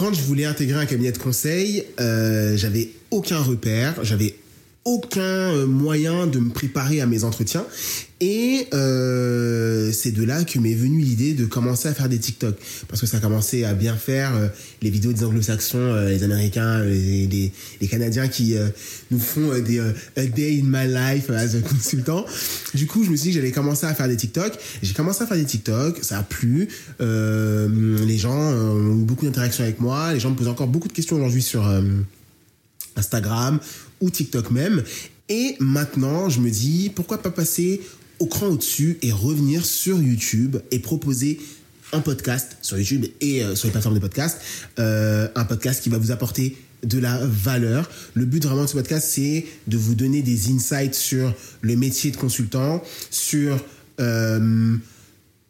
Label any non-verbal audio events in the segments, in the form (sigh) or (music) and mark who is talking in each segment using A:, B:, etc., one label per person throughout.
A: quand je voulais intégrer un cabinet de conseil, euh, j'avais aucun repère, j'avais aucun euh, moyen de me préparer à mes entretiens. Et euh, c'est de là que m'est venue l'idée de commencer à faire des TikTok. Parce que ça a commencé à bien faire euh, les vidéos des anglo-saxons, les américains, les, les, canadiens qui nous font des A Day in My Life as a consultant. Du coup, je me suis dit que j'allais commencer à faire des TikTok. J'ai commencé à faire des TikTok, ça a plu. Les gens ont eu beaucoup d'interactions avec moi. Les gens me posent encore beaucoup de questions aujourd'hui sur Instagram ou TikTok même. Et maintenant, je me dis, pourquoi pas passer au cran au-dessus et revenir sur YouTube et proposer un podcast sur YouTube et euh, sur les plateformes de podcast, euh, un podcast qui va vous apporter de la valeur. Le but vraiment de ce podcast, c'est de vous donner des insights sur le métier de consultant, sur euh,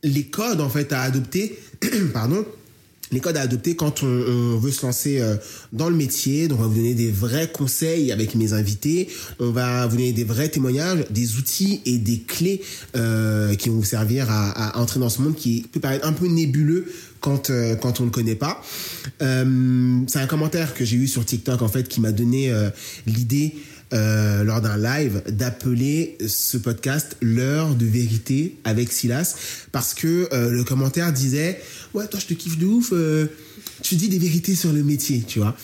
A: les codes en fait à adopter, (clears throat) pardon, les codes à adopter quand on, on veut se lancer euh, dans le métier. Donc, on va vous donner des vrais conseils avec mes invités. On va vous donner des vrais témoignages, des outils et des clés euh, qui vont vous servir à, à entrer dans ce monde qui peut paraître un peu nébuleux quand, euh, quand on ne connaît pas. Euh, c'est un commentaire que j'ai eu sur TikTok en fait qui m'a donné euh, l'idée euh, lors d'un live d'appeler ce podcast l'heure de vérité avec Silas parce que euh, le commentaire disait ouais toi je te kiffe de ouf euh, tu dis des vérités sur le métier tu vois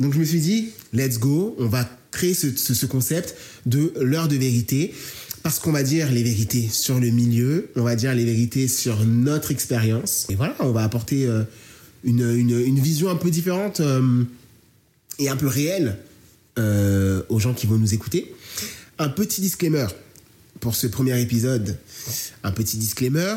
A: donc je me suis dit let's go on va créer ce, ce, ce concept de l'heure de vérité parce qu'on va dire les vérités sur le milieu on va dire les vérités sur notre expérience et voilà on va apporter une, une, vision un peu différente et un peu réelle euh, aux gens qui vont nous écouter. Un petit disclaimer pour ce premier épisode. Un petit disclaimer.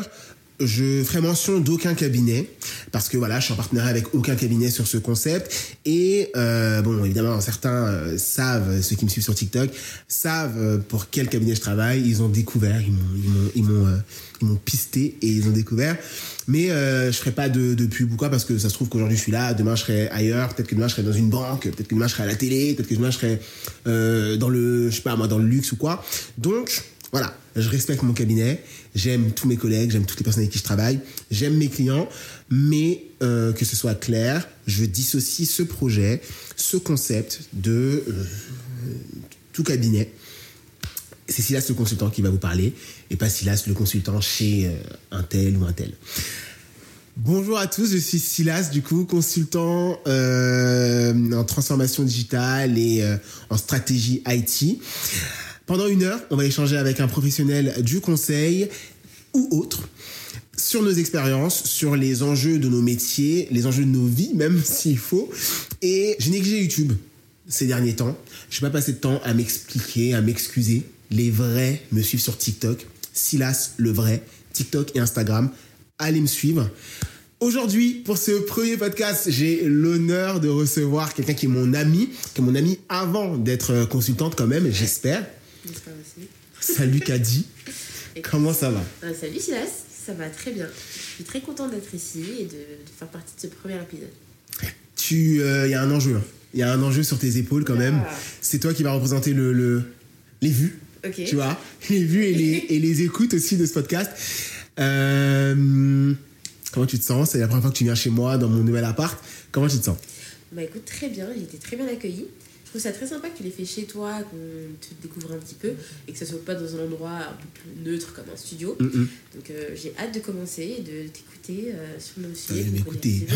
A: Je ferai mention d'aucun cabinet parce que voilà, je suis en partenariat avec aucun cabinet sur ce concept et euh, bon, évidemment, certains euh, savent, ceux qui me suivent sur TikTok, savent euh, pour quel cabinet je travaille. Ils ont découvert, ils m'ont, ils m'ont, ils m'ont, euh, pisté et ils ont découvert. Mais euh, je ferai pas de, de pub ou quoi parce que ça se trouve qu'aujourd'hui je suis là, demain je serai ailleurs, peut-être que demain je serai dans une banque, peut-être que demain je serai à la télé, peut-être que demain je serai dans le, je sais pas moi, dans le luxe ou quoi. Donc voilà, je respecte mon cabinet, j'aime tous mes collègues, j'aime toutes les personnes avec qui je travaille, j'aime mes clients, mais euh, que ce soit clair, je dissocie ce projet, ce concept de euh, tout cabinet. C'est Silas le consultant qui va vous parler et pas Silas le consultant chez euh, un tel ou un tel. Bonjour à tous, je suis Silas, du coup, consultant en transformation digitale et en stratégie IT. Pendant une heure, on va échanger avec un professionnel du conseil ou autre sur nos expériences, sur les enjeux de nos métiers, les enjeux de nos vies, même (laughs) s'il faut. Et j'ai négligé YouTube ces derniers temps. Je n'ai pas passé de temps à m'expliquer, à m'excuser. Les vrais me suivent sur TikTok. Silas, le vrai, TikTok et Instagram. Allez me suivre. Aujourd'hui, pour ce premier podcast, j'ai l'honneur de recevoir quelqu'un qui est mon ami, qui est mon ami avant d'être consultante quand même, j'espère.
B: J'espère aussi.
A: Salut Kadi. Comment ça va
B: Euh, salut Silas, ça va très bien. Je suis très contente d'être ici et de, de faire partie de ce premier épisode.
A: Tu, il y a un enjeu. hein. Il y a un enjeu sur tes épaules quand même. C'est toi qui vas représenter le, le- les vues, tu vois, les vues et les, et les écoutes aussi de ce podcast. Euh, comment tu te sens? C'est la première fois que tu viens chez moi dans mon nouvel appart. Comment tu te sens?
B: Bah écoute, très bien, j'ai été très bien accueillie. Je trouve ça très sympa que tu l'aies fait chez toi, qu'on te découvre un petit peu et que ça soit pas dans un endroit un peu plus neutre comme un studio.
A: Mm, mm.
B: Donc euh, j'ai hâte de commencer et de t'écouter euh, sur nos
A: De
B: sujets.
A: m'écouter.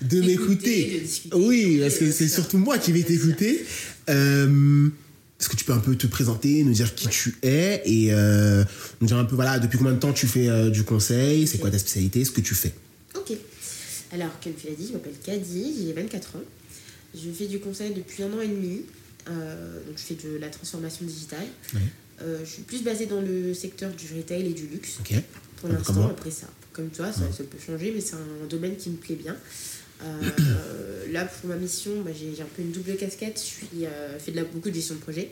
A: De
B: D'écouter,
A: m'écouter.
B: de discuter.
A: Oui, parce que c'est surtout moi qui vais t'écouter. Euh, Est-ce que tu peux un peu te présenter, nous dire qui tu es et euh, nous dire un peu, voilà, depuis combien de temps tu fais du conseil, c'est quoi ta spécialité, ce que tu fais?
B: Ok. Alors, comme tu l'as dit, je m'appelle Kadi, j'ai 24 ans. Je fais du conseil depuis un an et demi. Euh, donc, je fais de la transformation digitale. Euh, je suis plus basée dans le secteur du retail et du luxe pour l'instant. Après ça, comme toi, ça, ça peut changer, mais c'est un domaine qui me plaît bien. Euh, (coughs) là, pour ma mission, bah, j'ai un peu une double casquette. Je suis euh, fais de la, beaucoup de gestion de projet.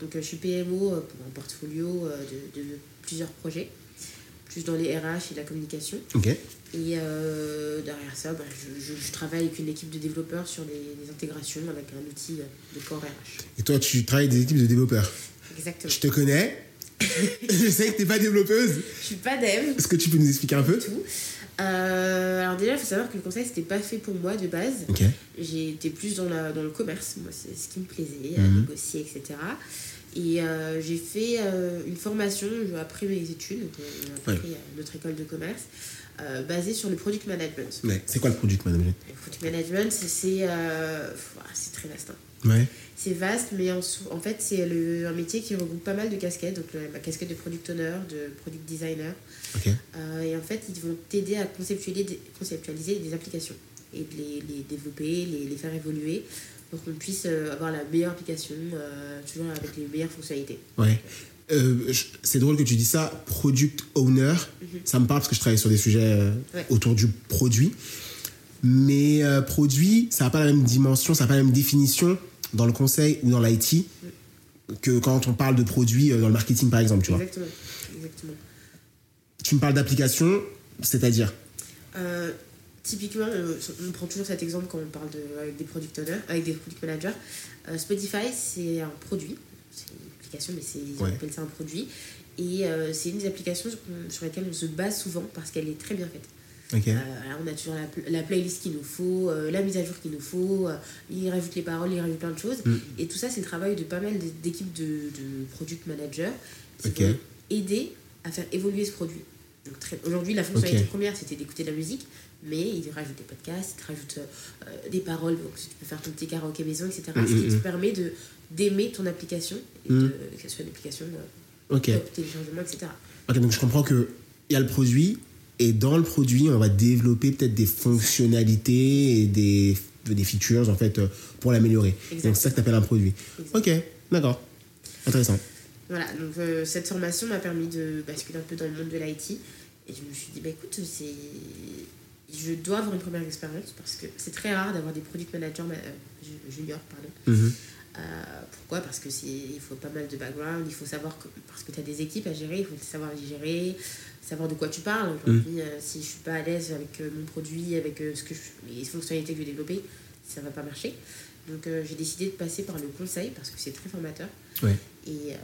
B: Donc, euh, je suis PMO pour un portfolio de, de plusieurs projets, plus dans les RH et la communication. Et euh, derrière ça, bah, je, je- je travaille avec une équipe de développeurs sur des, intégrations avec un outil de corps RH.
A: Et toi, tu travailles avec des équipes de développeurs.
B: Exactement.
A: Je te connais. (laughs) je sais que t'es pas développeuse.
B: Je suis pas dev
A: Est-ce que tu peux nous expliquer un peu
B: tout. Euh, alors déjà, il faut savoir que le conseil, c'était pas fait pour moi de base. J'étais plus dans, la, dans le commerce, moi, c'est ce qui me plaisait,
A: Mhm.
B: négocier, etc. Et euh, j'ai fait euh, une formation après mes études, donc on a
A: Ouais.
B: notre école de commerce, euh, basée sur le product management.
A: Ouais. C'est quoi le product management?
B: Le product management, c'est- euh, très vaste. hein.
A: Ouais.
B: C'est vaste, mais en, fait, c'est un métier qui regroupe pas mal de casquettes. Donc, le- la casquette de product owner, de product designer.
A: Ok.
B: Euh, et en fait, ils vont t'aider à conceptualiser des, conceptualiser des applications et de les, les développer, les, les faire évoluer pour qu'on puisse euh, avoir la meilleure application, toujours avec les meilleures fonctionnalités.
A: Ouais. Euh, c'est drôle que tu dis ça, product owner. Ça me parle parce que je travaille sur des sujets euh,
B: Mhm. Ouais.
A: autour du produit. Mais euh, produit, ça n'a pas la même dimension, ça n'a pas la même définition dans le conseil ou dans l'IT que quand on parle de produit dans le marketing, par exemple. Tu, vois.
B: Exactement. Exactement.
A: tu me parles d'application, c'est-à-dire
B: typiquement, on, prend toujours cet exemple quand on parle de, avec des product owners, avec des product managers. Spotify, c'est un produit, c'est une application, mais c'est, ils
A: Ouais.
B: appellent ça un produit. Et euh, c'est une des applications sur, sur lesquelles on se base souvent parce qu'elle est très bien faite. Euh, on a toujours la, pl- la playlist qu'il nous faut, euh, la mise à jour qu'il nous faut, euh, il rajoute les paroles, il rajoute plein de choses.
A: Mm.
B: Et tout ça, c'est le travail de pas mal d'équipes de, de product managers qui
A: Ok.
B: vont aider à faire évoluer ce produit. Donc, très- Aujourd'hui, la fonctionnalité première, c'était d'écouter de la musique, mais ils rajoutent des podcasts, ils te rajoutent euh, des paroles, donc tu peux faire ton petit karaoké maison, etc.
A: Mm,
B: ce qui
A: mm,
B: te permet de d'aimer ton application, et
A: Mm.
B: de, que ce soit une application euh,
A: Ok.
B: top téléchargement, etc.
A: Ok, donc je comprends que il y a le produit et dans le produit, on va développer peut-être des fonctionnalités et des, des features en fait euh, pour l'améliorer. Donc c'est ça que tu appelles un produit. Ok, d'accord. Intéressant.
B: Voilà, donc euh, cette formation m'a permis de basculer un peu dans le monde de l'IT. Et je me suis dit, bah écoute, c'est... je dois avoir une première expérience parce que c'est très rare d'avoir des product managers ma- euh, ju- juniors. Pardon.
A: Mhm.
B: Euh, pourquoi? Parce que il faut pas mal de background, il faut savoir que parce que tu as des équipes à gérer, il faut savoir les gérer, savoir de quoi tu parles. Aujourd'hui, euh, si je suis pas à l'aise avec euh, mon produit, avec ce que je- les fonctionnalités que je vais développer, ça va pas marcher. Donc j'ai décidé de passer par le conseil parce que c'est très formateur. Et, et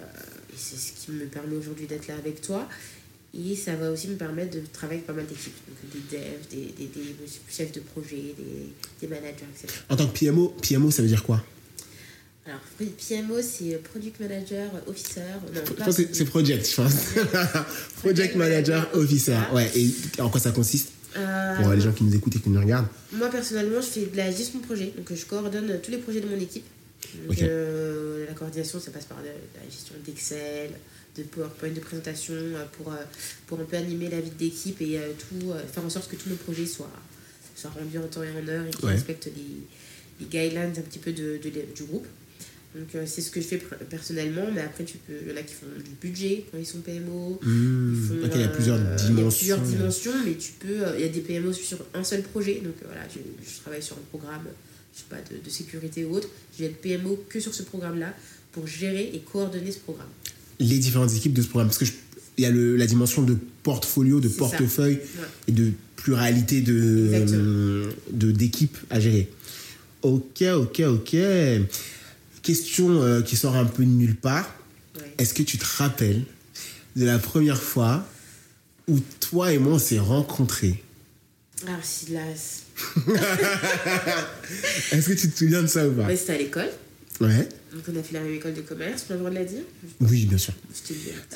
B: c'est ce qui me permet aujourd'hui d'être là avec toi. Et ça va aussi me permettre de travailler avec pas mal d'équipes. Donc des devs, des, des, des chefs de projet, des, des managers, etc.
A: En tant que PMO, PMO ça veut dire quoi?
B: Alors, PMO, c'est Product Manager Officer.
A: C'est project, je pense. project Manager (laughs) Officer. Ouais, et en quoi ça consiste?
B: Euh,
A: Pour les gens qui nous écoutent et qui nous regardent.
B: Moi, personnellement, je fais de la gestion de projet. Donc, je coordonne tous les projets de mon équipe. Donc, euh, la coordination, ça passe par de, la gestion d'Excel, de PowerPoint, de présentation, euh, pour, pour un peu animer la vie d'équipe et euh, tout, faire en sorte que tous nos projets soient, soient rendus en temps et en heure et qu'ils
A: Ouais.
B: respectent les, les guidelines un petit peu de, de- du groupe. Donc, euh, c'est ce que je fais personnellement, mais après, tu peux, il y en a qui font du budget quand ils sont PMO. Ils font,
A: ok, il y a plusieurs
B: euh,
A: dimensions.
B: Il y a plusieurs dimensions, mais tu peux. euh, Il y a des PMO sur un seul projet. Donc euh, voilà, je, je travaille sur un programme, je sais pas, de, de sécurité ou autre. Je vais être PMO que sur ce programme-là pour gérer et coordonner ce programme.
A: Les différentes équipes de ce programme. Parce que je- il y a le- la dimension de portfolio, de portefeuille
B: Ouais.
A: et de pluralité de- d'équipes à gérer. Ok, ok, ok. Question euh, qui sort un peu de nulle part. Est-ce que tu te rappelles de la première fois où toi et moi on s'est rencontrés
B: là, c'est- (laughs)
A: Est-ce que tu te souviens de ça ou pas?
B: Ouais, c'était à l'école.
A: Ouais.
B: Donc on a fait la même école de commerce, on a le droit de la dire
A: Oui, bien sûr.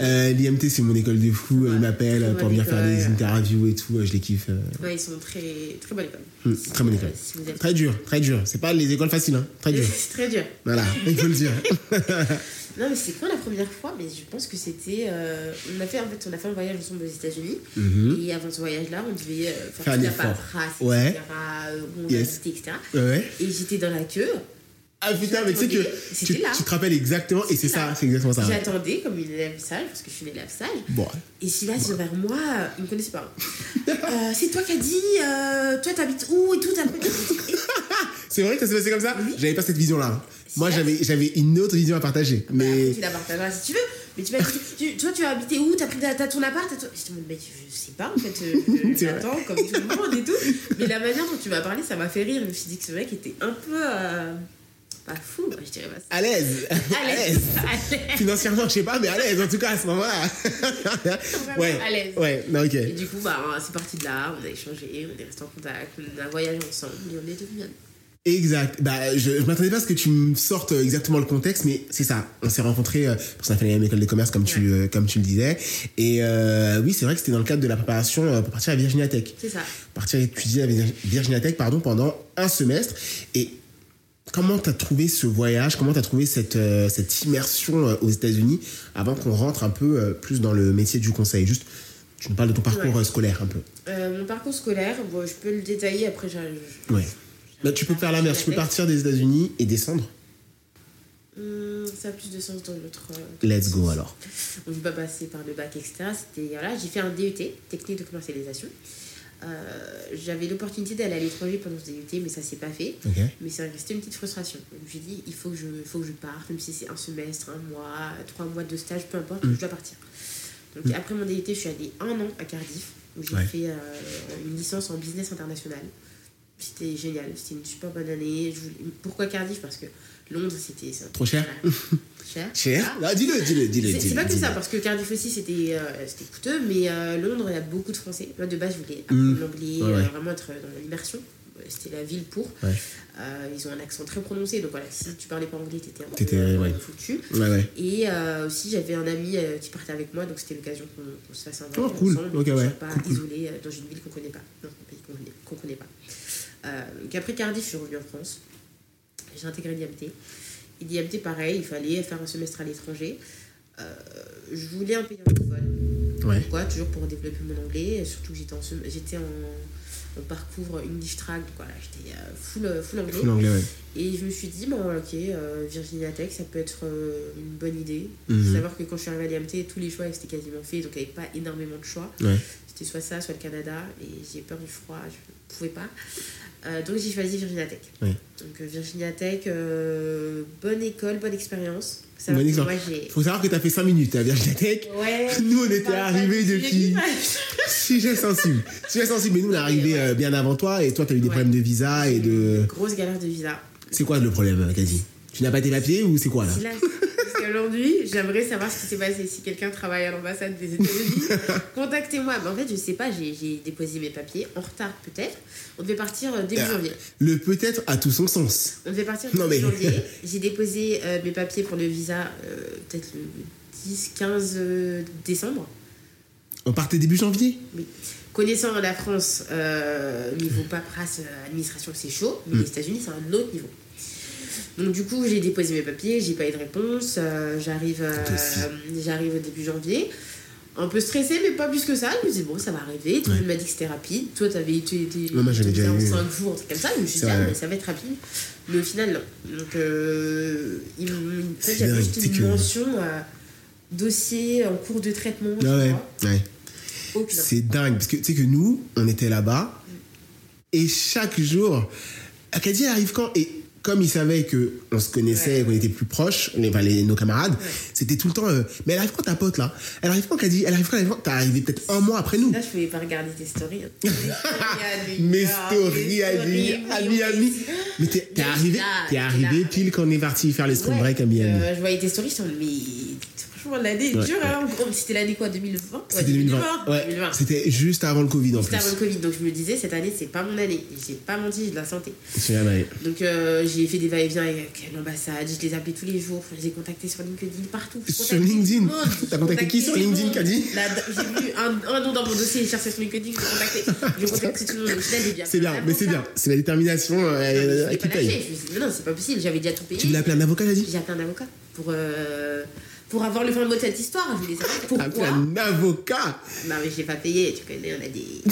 A: Euh, L'IMT, c'est mon école de fou.
B: Ouais,
A: Ils m'appellent
B: très
A: pour venir faire des interviews et tout. Je les kiffe. euh.
B: Ouais, ils sont très, très bonne école.
A: Hmm, très bonne école.
B: euh, si
A: Très dur, très dur. C'est pas les écoles faciles, hein. Très dur. (laughs)
B: C'est très dur.
A: Voilà, il faut le dire. (laughs) (laughs)
B: Non, mais c'est quand la première fois? Mais je pense que c'était. euh, on, a fait, en fait, on a fait un voyage ensemble aux États-Unis.
A: Mhm.
B: Et avant ce voyage-là, on devait euh, faire,
A: Faire
B: toute la paperasse,
A: Ouais.
B: etc. euh, on
A: Yes.
B: etc.
A: Ouais.
B: Et j'étais dans la queue.
A: Ah putain, mais tu sais que tu, te rappelles exactement, et c'est ça, c'est exactement ça.
B: J'attendais comme une élève sage, parce que je suis une élève sage.
A: Bon,
B: Et si là, c'est vers moi, il me connaissait pas. (laughs) Euh, c'est toi qui as dit, euh, toi t'habites où et tout. (laughs)
A: c'est vrai que ça s'est passé comme ça
B: Oui.
A: J'avais pas cette vision-là. Moi, j'avais une autre vision à partager.
B: Bah,
A: Mais
B: tu la partageras si tu veux. Mais tu m'as dit, toi tu as habité où? T'as pris ta- ton appart? Ton- Je te dis, mais je sais pas en fait, euh, (laughs) je- j'attends comme tout le monde et tout. Mais la manière dont tu m'as parlé, ça m'a fait rire. Je me suis dit que ce mec était un peu. euh, Pas fou, moi, je dirais pas ça.
A: À l'aise. (laughs)
B: À l'aise.
A: Financièrement, je sais pas, mais à l'aise en tout cas à ce moment-là. Ouais.
B: à l'aise.
A: Ouais, non, ok.
B: Et du coup, bah, c'est parti de là, on a échangé, on est resté en contact, on a voyagé ensemble, et on est devenus amis.
A: Exact. Bah, je, je m'attendais pas à ce que tu me sortes exactement le contexte, mais c'est ça. On s'est rencontrés, euh, parce qu'on a fait la même école de commerce, comme tu, euh, comme tu le disais. Et euh, oui, c'est vrai que c'était dans le cadre de la préparation euh, pour partir à Virginia Tech.
B: C'est ça.
A: Partir étudier à Vir- Virginia Tech, pardon, pendant un semestre. Et comment t'as trouvé ce voyage? Comment t'as trouvé cette, euh, cette immersion euh, aux États-Unis avant qu'on rentre un peu euh, plus dans le métier du conseil? Juste, tu nous parles de ton parcours
B: Ouais.
A: scolaire un peu.
B: Mon parcours scolaire, bon, je peux le détailler après. j'ai-
A: Ouais. Bah, tu peux faire l'inverse. Tu peux partir des États-Unis et descendre?
B: Hum, ça a plus de sens dans l'autre.
A: Let's go alors.
B: On ne pas passer par le bac, etc. C'était, voilà, j'ai fait un DUT, technique de commercialisation. Euh, j'avais l'opportunité d'aller à l'étranger pendant ce DUT, mais ça s'est pas fait.
A: Ok.
B: Mais c'est resté une petite frustration. J'ai dit, il faut que, je, faut que je parte, même si c'est un semestre, un mois, trois mois de stage, peu importe, je dois partir. Donc après mon DUT, je suis allée un an à Cardiff, où j'ai
A: Ouais.
B: fait euh, une licence en business international. C'était génial, c'était une super bonne année. Je voulais- Pourquoi Cardiff? Parce que Londres, c'était...
A: Trop cher (laughs)
B: Cher.
A: Cher Ah, dis-le, dis-le, dis-le.
B: C'est-
A: dis-le,
B: pas que
A: dis-le.
B: ça, parce que Cardiff aussi c'était euh, c'était coûteux, mais euh, Londres il y a beaucoup de Français. Moi de base je voulais apprendre
A: Mm.
B: l'anglais,
A: Ouais,
B: euh,
A: ouais.
B: vraiment être dans l'immersion. C'était la ville pour.
A: Ouais.
B: Euh, ils ont un accent très prononcé, donc voilà, si tu parlais pas anglais, t'étais un peu foutu. Et aussi j'avais un ami qui partait avec moi, donc c'était l'occasion qu'on se fasse un
A: Oh,
B: voyage
A: cool.
B: ensemble,
A: Ok,
B: qu'on
A: ouais.
B: soit pas
A: Cool,
B: isolé dans une ville qu'on connaît pas, dans un pays qu'on connaît, pas. Donc après Cardiff, je suis revenue en France. J'ai intégré l'IMT. Et l'IMT, pareil, il fallait faire un semestre à l'étranger. Euh, je voulais un pays anglophone.
A: Ouais.
B: Pourquoi? Toujours pour développer mon anglais. Surtout que j'étais en, sem- j'étais en, en parcours English Track. Donc voilà, j'étais euh, full, full anglais.
A: Full anglais, ouais.
B: Et je me suis dit, bon, ok, euh, Virginia Tech, ça peut être euh, une bonne idée.
A: Mhm.
B: Faut savoir que quand je suis arrivée à l'IMT, tous les choix étaient quasiment faits, donc il n'y avait pas énormément de choix.
A: Ouais.
B: C'était soit ça, soit le Canada, et j'ai peur du froid, je ne pouvais pas. Euh, donc j'ai choisi Virginia Tech.
A: Ouais.
B: Donc euh, Virginia Tech, euh, bonne école, bonne expérience. Ça
A: Bonne expérience.
B: Moi.
A: Faut savoir que t'as fait 5 minutes à Virginia Tech.
B: Ouais, (laughs)
A: Nous, on était arrivés depuis. (laughs)
B: sujet
A: sensible. Sujet sensible. Mais nous, on est arrivés
B: ouais.
A: bien avant toi et toi, t'as eu des
B: Ouais.
A: problèmes de visa et de.
B: Grosse galère de visa.
A: C'est quoi le problème, quasi Tu n'as pas tes papiers ou c'est quoi là?
B: Qu'aujourd'hui, j'aimerais savoir ce qui s'est passé. Si quelqu'un travaille à l'ambassade des États-Unis, (laughs) contactez-moi. Mais en fait, je sais pas, j'ai déposé mes papiers en retard peut-être. On devait partir euh, début
A: Ah.
B: janvier.
A: Le peut-être a tout son sens.
B: On devait partir début
A: mais-
B: janvier. (laughs) J'ai déposé euh, mes papiers pour le visa euh, peut-être le 10-15 euh, décembre.
A: On partait début janvier
B: Oui. Connaissant la France, euh, niveau paperasse, administration, c'est chaud.
A: Mm.
B: Mais les États-Unis, c'est un autre niveau. Donc du coup, j'ai déposé mes papiers, j'ai pas eu de réponse. euh, j'arrive, euh, j'arrive au début janvier. Un peu stressée, mais pas plus que ça. Je me disais, bon, ça va arriver. Tout le monde m'a dit que c'était rapide. Toi, t'avais été, été
A: moi, j'avais déjà
B: en
A: eu.
B: 5 jours, un truc comme ça. Je me suis dit, ah, mais ça va être rapide. Mais au final, non. Donc, euh,
A: C'est
B: j'avais
A: dingue,
B: juste une
A: que-
B: mention dossier en cours de traitement.
A: Ah ouais. ouais. C'est dingue. Parce que tu sais que nous, on était là-bas et chaque jour, Acadie arrive quand Et comme ils savaient que on se connaissait,
B: Ouais.
A: qu'on était plus proches, les, enfin, les- nos camarades, c'était tout le temps. euh, mais elle arrive quand ta pote là? Elle arrive quand Elle arrive quand Elle arrive quand? T'es arrivé peut-être un mois après nous.
B: Là, je pouvais pas regarder tes stories. hein. (laughs)
A: Mes stories, ami, ami, ami. Mais t'es arrivé, t'es arrivé pile quand on est parti faire les spring break à Miami.
B: euh, je voyais tes stories, je me mais franchement, l'année est
A: Ouais,
B: dure. hein. C'était l'année quoi 2020 Ouais,
A: C'était 2020. Ouais,
B: 2020.
A: c'était juste avant le Covid en plus.
B: avant le Covid, donc je me disais, cette année, c'est pas mon année. J'ai pas menti, j'ai de la santé. Donc euh, j'ai fait des va-et-vient avec l'ambassade, je les appelais tous les jours, je les ai contactés sur LinkedIn, partout. Je
A: Sur LinkedIn. T'as contacté qui sur LinkedIn,
B: Là, J'ai vu un, un nom dans mon dossier, j'ai cherché sur LinkedIn, je contacté. J'ai contacté tout le monde.
A: C'est bien, mais c'est bien. C'est la détermination
B: Je
A: qui paye.
B: Je non, c'est pas possible, j'avais déjà tout payé.
A: Tu voulais appeler un avocat, j'ai dit
B: J'ai appelé un avocat pour, euh, pour avoir le fin mot de cette histoire. Je voulais savoir pourquoi.
A: un avocat
B: Non, mais j'ai pas payé, tu connais, on a des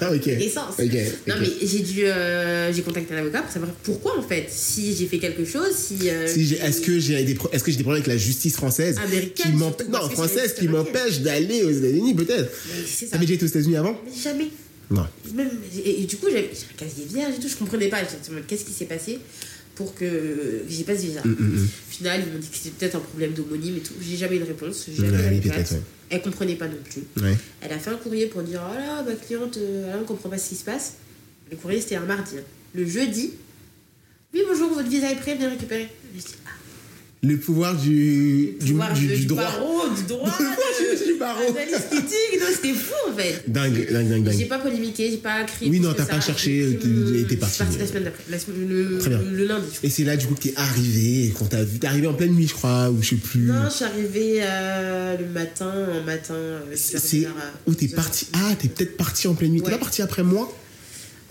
A: Ah, (laughs) Ok.
B: essences.
A: Ok.
B: Non,
A: ok.
B: mais j'ai dû. euh, j'ai contacté un avocat pour savoir pourquoi en fait. Si j'ai fait quelque chose, si. euh,
A: Si j'ai- Est-ce que j'ai des, pro- est-ce que j'ai des problèmes avec la justice française
B: Américaine,
A: qui m'emp- Non, française qui m'empêche d'aller aux États-Unis, peut-être.
B: Mais c'est ça.
A: Déjà été aux États-Unis avant?
B: Mais jamais.
A: Non.
B: Même, et, du coup, j'avais j'ai un casier vierge et tout, je comprenais pas. Mode, Qu'est-ce qui s'est passé? Pour que j'ai pas ce visa
A: Mm, mm, mm.
B: Au final, ils m'ont dit que c'était peut-être un problème d'homonyme et tout. J'ai jamais eu de réponse. J'ai jamais
A: ouais.
B: Elle comprenait pas non plus.
A: Ouais.
B: Elle a fait un courrier pour dire Oh là, ma cliente, euh, elle ne comprend pas ce qui se passe. Le courrier, c'était un mardi. hein. Le jeudi, Oui, bonjour, votre visa est prêt, viens récupérer. Je dis, ah,
A: Le pouvoir du, du,
B: pouvoir
A: du,
B: de-
A: du droit.
B: barreau, du (laughs) droit.
A: Le pouvoir
B: de-
A: du- du barreau.
B: C'était fou en fait.
A: Dingue, dingue, dingue,
B: J'ai pas polémiqué, j'ai pas crié.
A: Oui, non, t'as pas cherché,
B: pris
A: t'es- parti.
B: Je suis partie la semaine d'après, le,
A: Très bien.
B: le lundi.
A: Et c'est là, du coup, que t'es arrivé, et qu'on t'a vu. T'es arrivé en pleine nuit, je crois, ou je sais plus.
B: Non, je suis arrivée euh, le matin, en matin. euh,
A: C'est
B: euh,
A: où t'es
B: 11
A: parti? Ah, t'es peut-être parti en pleine nuit. T'es pas parti après moi?
B: Euh,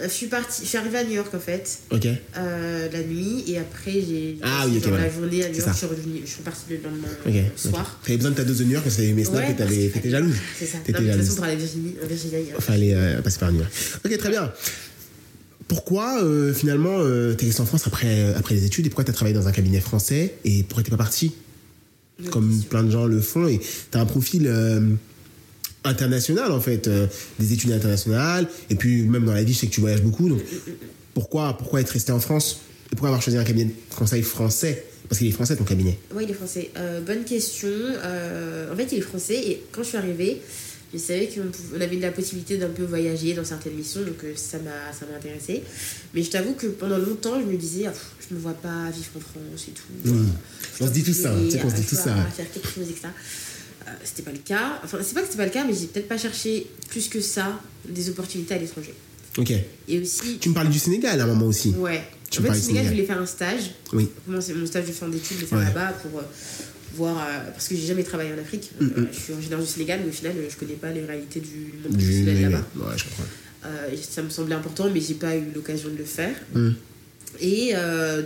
B: Je suis partie, je suis arrivée à New York en fait,
A: Ok.
B: euh, la nuit, et après j'ai.
A: Ah oui, ok,
B: genre,
A: voilà.
B: La journée à New York, je suis revenue, je suis partie le lendemain euh, soir.
A: T'avais besoin de ta dose de New York parce que t'avais mes snaps
B: Ouais,
A: et t'avais- t'étais jalouse.
B: C'est ça.
A: T'étais
B: Non, mais de toute
A: jalouse.
B: façon, pour aller Virginie, en Virginie, a-
A: Fallait euh, passer par New York. Ok, très bien. Pourquoi euh, finalement euh, t'es resté en France après, après les études et pourquoi t'as travaillé dans un cabinet français et pourquoi t'es pas parti comme plein de gens le font et t'as un profil euh, international en fait, euh, des études internationales et puis même dans la vie je sais que tu voyages beaucoup donc pourquoi pourquoi être resté en France? Et pourquoi avoir choisi un cabinet de conseil français? Parce qu'il est français ton cabinet
B: Oui, il est français. Euh, bonne question. Euh, en fait, il est français et quand je suis arrivée, je savais qu'on avait la possibilité d'un peu voyager dans certaines missions, donc euh, ça m'a ça m'a intéressé. Mais je t'avoue que pendant longtemps, je me disais, ah, je me vois pas vivre en France et tout.
A: Mmh. On se dit tout ça, tu sais qu'on se dit tout ça.
B: faire quelque chose, etc. Euh, c'était pas le cas. Enfin, c'est pas que c'était pas le cas, mais j'ai peut-être pas cherché plus que ça des opportunités à l'étranger.
A: ok
B: Et aussi,
A: tu me parlais du Sénégal à un moment aussi
B: ouais.
A: Tu
B: en
A: me
B: fait,
A: parlais
B: au Sénégal,
A: Sénégal.
B: je voulais faire un stage.
A: oui
B: commencer mon stage de fin d'études, le faire
A: Ouais.
B: là-bas pour euh, voir. euh, parce que j'ai jamais travaillé en Afrique.
A: Mm,
B: je suis originaire du Sénégal, mais au final, je connais pas les réalités du monde
A: du
B: professionnel
A: ouais,
B: là-bas.
A: je comprends
B: ça me semblait important, mais j'ai pas eu l'occasion de le faire.
A: Mm.
B: Et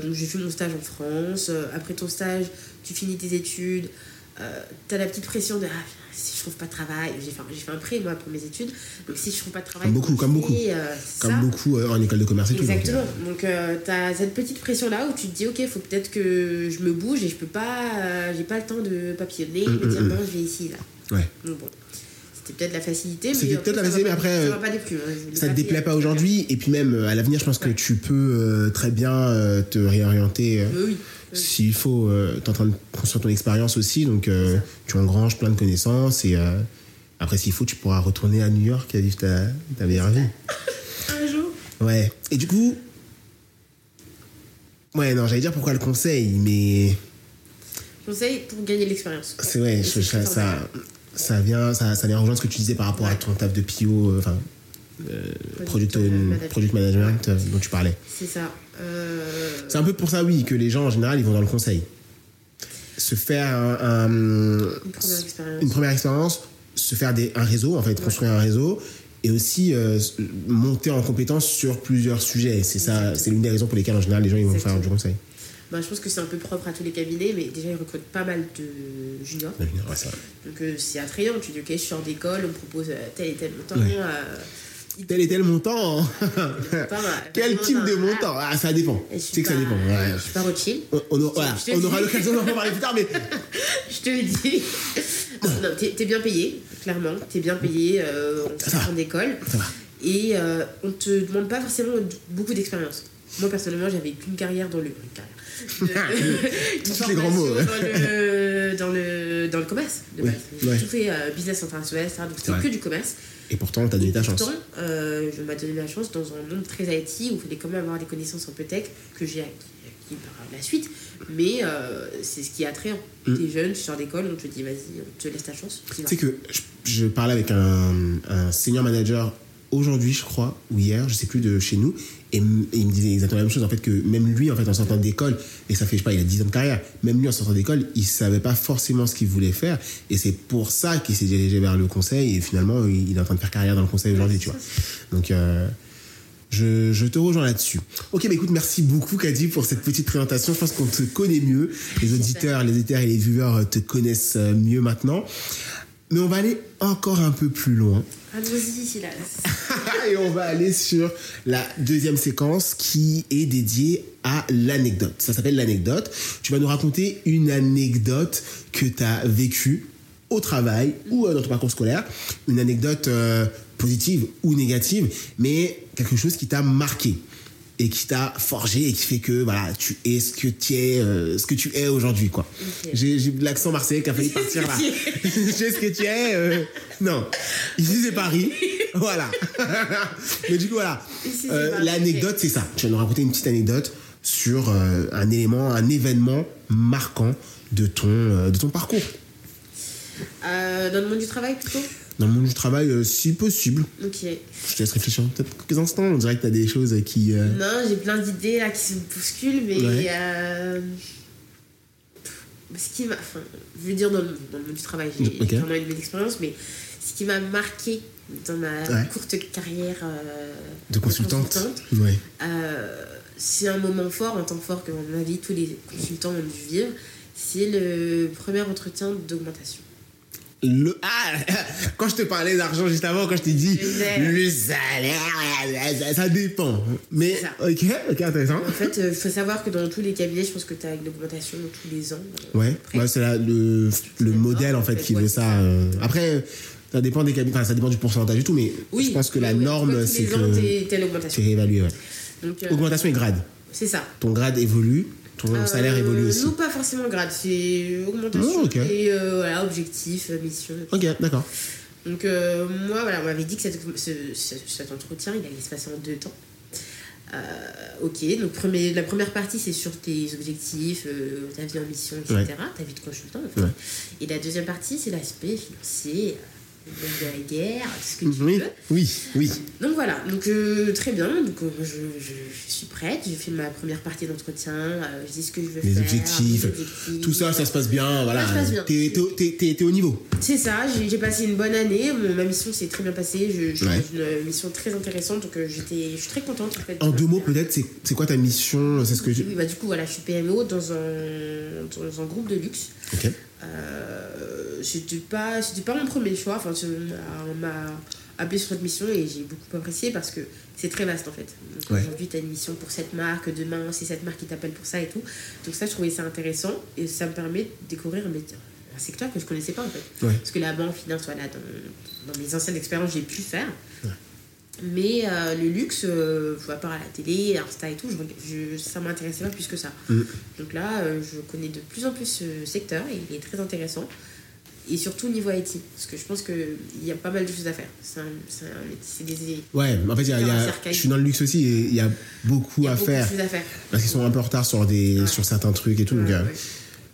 B: donc, j'ai fait mon stage en France. Après ton stage, tu finis tes études. Euh, t'as la petite pression de ah, si je trouve pas de travail. J'ai fait, j'ai fait un prêt moi pour mes études. Donc, si je trouve pas de travail.
A: Comme beaucoup, comme beaucoup.
B: euh,
A: comme
B: ça.
A: beaucoup euh, en école de commerce et tout donc, euh,
B: Exactement. Donc, euh, tu as cette petite pression-là où tu te dis, ok, faut peut-être que je me bouge et je peux pas, j'ai pas le temps de papillonner et
A: Mm,
B: me dire,
A: mm,
B: non, je vais ici, là.
A: ouais
B: Donc, bon. C'était peut-être la facilité, mais.
A: C'était peut-être la facilité,
B: m'a
A: mais
B: pas-
A: après,
B: Ça pas hein.
A: Ça te
B: payer
A: déplaît pas aujourd'hui et puis même à l'avenir je pense que tu peux très bien te réorienter
B: oui.
A: S'il faut euh, t'es en train de construire ton expérience aussi donc euh, tu engranges plein de connaissances et euh, après s'il faut tu pourras retourner à New York et vivre ta, ta meilleure vie
B: Un jour.
A: ouais et du coup ouais non j'allais dire pourquoi le conseil mais
B: Conseil pour gagner de l'expérience.
A: c'est vrai je- ça, ça, vient ça, ça vient rejoindre ce que tu disais par rapport à ton taf de PO euh, enfin euh, product,
B: Product management.
A: product management dont tu parlais
B: C'est ça. Euh,
A: C'est un peu pour ça, oui, que les gens en général ils vont dans le conseil. Se faire un- un-
B: Une première expérience.
A: se faire des, un réseau, en fait, construire un réseau, et aussi euh, monter en compétence sur plusieurs sujets. C'est ça, c'est l'une des raisons pour lesquelles en général les gens ils vont faire
B: Exactement.
A: du conseil.
B: Bah, je pense que c'est un peu propre à tous les cabinets, mais déjà, ils recrutent pas mal de juniors.
A: Ouais.
B: Donc, euh, c'est attrayant. Tu dis, ok, je sors d'école, on me propose tel et tel montant.
A: Ouais.
B: euh,
A: Tel et tel montant.
B: Pas (laughs) mal.
A: Quel type de montant Ah, ça dépend. Tu sais que ça dépend. ouais.
B: Je suis pas Rothschild.
A: On, on aura, voilà, on l'occasion d'en parler plus tard, mais (laughs)
B: Je te le dis. (laughs) non, t'es t'es bien payé, clairement. T'es bien payé euh, en d'école.
A: ça va.
B: Et euh, on te demande pas forcément beaucoup d'expérience. Moi, personnellement, j'avais qu'une carrière dans le. Une carrière.
A: Tous les grands mots, ouais.
B: Dans le, dans, le, dans le commerce. de base.
A: Ouais.
B: tout fait euh, business international. Donc,
A: Ouais.
B: que du commerce.
A: Et pourtant, t'as donné ta chance.
B: Pourtant, euh, je m'a donné la chance dans un monde très IT où il fallait quand même avoir des connaissances un peu tech que j'ai acquis, par la suite. Mais euh, c'est ce qui est attrayant.
A: Mm.
B: T'es jeune, tu sors d'école, on te dit vas-y, on te laisse ta chance. tu.
A: Tu sais que je, je parlais avec un, un senior manager aujourd'hui, je crois, ou hier, je sais plus, de chez nous, et, et il me disait exactement la même chose, en fait, que même lui, en fait, en sortant d'école, et ça fait, je sais pas, il a 10 ans de carrière, même lui, en sortant d'école, il savait pas forcément ce qu'il voulait faire, et c'est pour ça qu'il s'est dirigé vers le conseil, et finalement, il, il est en train de faire carrière dans le conseil aujourd'hui, tu vois. Donc, euh, je, je te rejoins là-dessus. Ok, bah écoute, merci beaucoup, Kadi, pour cette petite présentation. Je pense qu'on te connaît mieux. Les auditeurs, les auditeurs et les viewers te connaissent euh, mieux maintenant. Mais on va aller encore un peu plus loin. (laughs) Et on va aller sur la deuxième séquence qui est dédiée à l'anecdote. Ça s'appelle l'anecdote. Tu vas nous raconter une anecdote que tu as vécue au travail ou dans ton parcours scolaire. Une anecdote euh, positive ou négative, mais quelque chose qui t'a marqué et qui t'a forgé et qui fait que voilà tu es ce que tu es euh, ce que tu es aujourd'hui quoi. J'ai j'ai l'accent marseillais qui a failli (laughs) partir là. tu es (laughs) ce que tu es euh, non. Ici c'est Paris. (laughs) Voilà. Mais du coup voilà. Euh, l'anecdote c'est ça. Tu vas nous raconter une petite anecdote sur un élément, un événement marquant de ton, de ton parcours.
B: Dans le monde du travail plutôt?
A: Dans le monde du travail, euh, si possible.
B: Ok.
A: Je te laisse réfléchir peut-être quelques instants. On dirait que tu as des choses qui. euh,
B: Non, j'ai plein d'idées là qui se bousculent, mais.
A: Ouais.
B: euh, ce qui m'a. Enfin, je veux dire, dans le, dans le monde du travail, j'ai
A: Ok.
B: vraiment une belle expérience, mais ce qui m'a marqué dans ma
A: Ouais.
B: courte carrière euh,
A: de consultante.
B: consultante,
A: Ouais.
B: c'est un moment fort, un temps fort que, à mon avis, tous les consultants ont dû vivre. C'est le premier entretien d'augmentation.
A: Le... Ah, (laughs) quand je te parlais d'argent juste avant, quand je t'ai dit le salaire, ça, dépend. Mais,
B: C'est ça.
A: ok, ok, intéressant.
B: En fait, il faut savoir que dans tous les cabinets, je pense que tu as une augmentation tous les ans. euh,
A: Ouais, ouais c'est le, le
B: C'est
A: modèle en fait
B: en fait,
A: qui
B: ouais,
A: veut
B: c'est
A: ça.
B: ça.
A: euh. Après, ça dépend des cabinets, enfin, ça dépend du pourcentage et tout, mais
B: Oui,
A: je pense que la
B: oui,
A: norme, c'est que
B: l'augmentation.
A: réévalues. Ouais.
B: Donc, euh,
A: Augmentation et grade.
B: c'est ça.
A: Ton grade évolue, ton
B: Euh,
A: salaire évolue aussi.
B: Non, pas forcément grade, c'est augmentation
A: Oh,
B: et euh, voilà, objectif, mission.
A: Ok, d'accord.
B: Donc, euh, moi, voilà, on m'avait dit que cette- ce- ce- cet entretien, il allait se passer en deux temps. Euh, ok, donc premier, la première partie, c'est sur tes objectifs, ta vie en mission, etc.,
A: Ouais.
B: ta vie de consultant. en fait.
A: Ouais.
B: Et la deuxième partie, c'est l'aspect financier, de la guerre, ce que tu
A: Oui,
B: veux.
A: oui, oui.
B: Donc voilà, donc euh, très bien, donc euh, je, je- je suis prête, je fais ma première partie d'entretien, euh, je dis ce que je veux
A: Les
B: faire.
A: objectifs,
B: mes objectifs.
A: Tout ça, ça se passe bien. Voilà.
B: se passe bien.
A: T'es au niveau.
B: C'est ça, j'ai j'ai passé une bonne année, ma mission s'est très bien passée, je, je
A: Ouais.
B: une mission très intéressante, donc euh, j'étais, je suis très contente en fait.
A: En deux mots, peut-être, c'est quoi ta mission? C'est ce que j'ai.
B: Oui, bah, du coup, voilà, je suis PMO dans un, dans un groupe de luxe.
A: Ok.
B: Euh, c'était pas c'était pas mon premier choix enfin on m'a appelé sur cette mission et j'ai beaucoup apprécié parce que c'est très vaste en fait
A: Ouais.
B: aujourd'hui tu as une mission pour cette marque demain c'est cette marque qui t'appelle pour ça et tout donc ça je trouvais ça intéressant et ça me permet de découvrir un, secteur que je connaissais pas en fait
A: Ouais.
B: parce que la banque finance voilà dans, dans mes anciennes expériences j'ai pu faire
A: Ouais.
B: Mais euh, le luxe, euh, à part à la télé, Insta et tout, je, je- ça m'intéressait pas plus que ça.
A: Mm.
B: Donc là, euh, je connais de plus en plus ce secteur et il est très intéressant. Et surtout au niveau IT, parce que je pense qu'il y a pas mal de choses à faire. C'est des.
A: Ouais, en fait, y a- y je suis dans le luxe aussi et il y a beaucoup
B: il y a
A: à
B: beaucoup
A: faire.
B: de choses à faire.
A: Parce qu'ils sont un peu en retard sur, des,
B: Ouais.
A: sur certains trucs et tout.
B: Ouais,
A: euh,
B: ouais.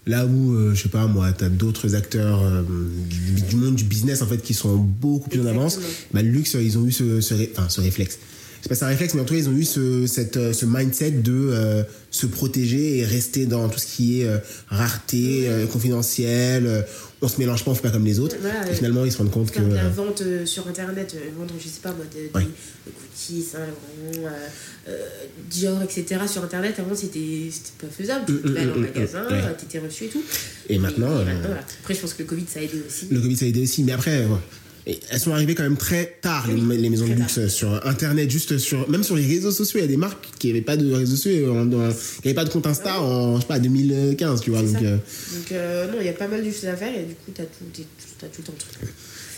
A: Là où, euh, je sais pas moi, t'as d'autres acteurs euh, du, du monde du business en fait qui sont beaucoup plus en avance. Bah, le luxe, ils ont eu ce, ce, ré- enfin, ce réflexe. C'est pas un réflexe, mais en tout cas, ils ont eu ce, cette, euh, ce mindset de euh, se protéger et rester dans tout ce qui est euh, rareté, euh, confidentiel. on se mélange pas, on fait pas comme les autres.
B: Voilà,
A: et
B: ouais.
A: finalement, ils se rendent compte que.
B: La vente sur internet, vendre, je sais pas moi, de, des-
A: Ouais.
B: de Gucci, Saint Laurent, Dior, etc. sur internet, avant c'était pas faisable. Tu
A: Mm,
B: devais aller en magasin,
A: ouais.
B: t'étais reçu et tout.
A: Et maintenant,
B: voilà. Après, je pense que le Covid ça a aidé aussi.
A: Le Covid, ça a aidé aussi. Mais après, ouais. Et elles sont arrivées quand même très tard, les,
B: Oui,
A: les maisons de luxe,
B: tard.
A: sur Internet, juste sur, même sur les réseaux sociaux. Il y a des marques qui n'avaient pas de réseaux sociaux, en- en- qui n'avaient pas de compte Insta en, je sais pas, 2015, tu vois. Donc, euh,
B: Donc, euh, non, il y a pas mal de choses à faire et du coup, t'es- t'as tout le temps.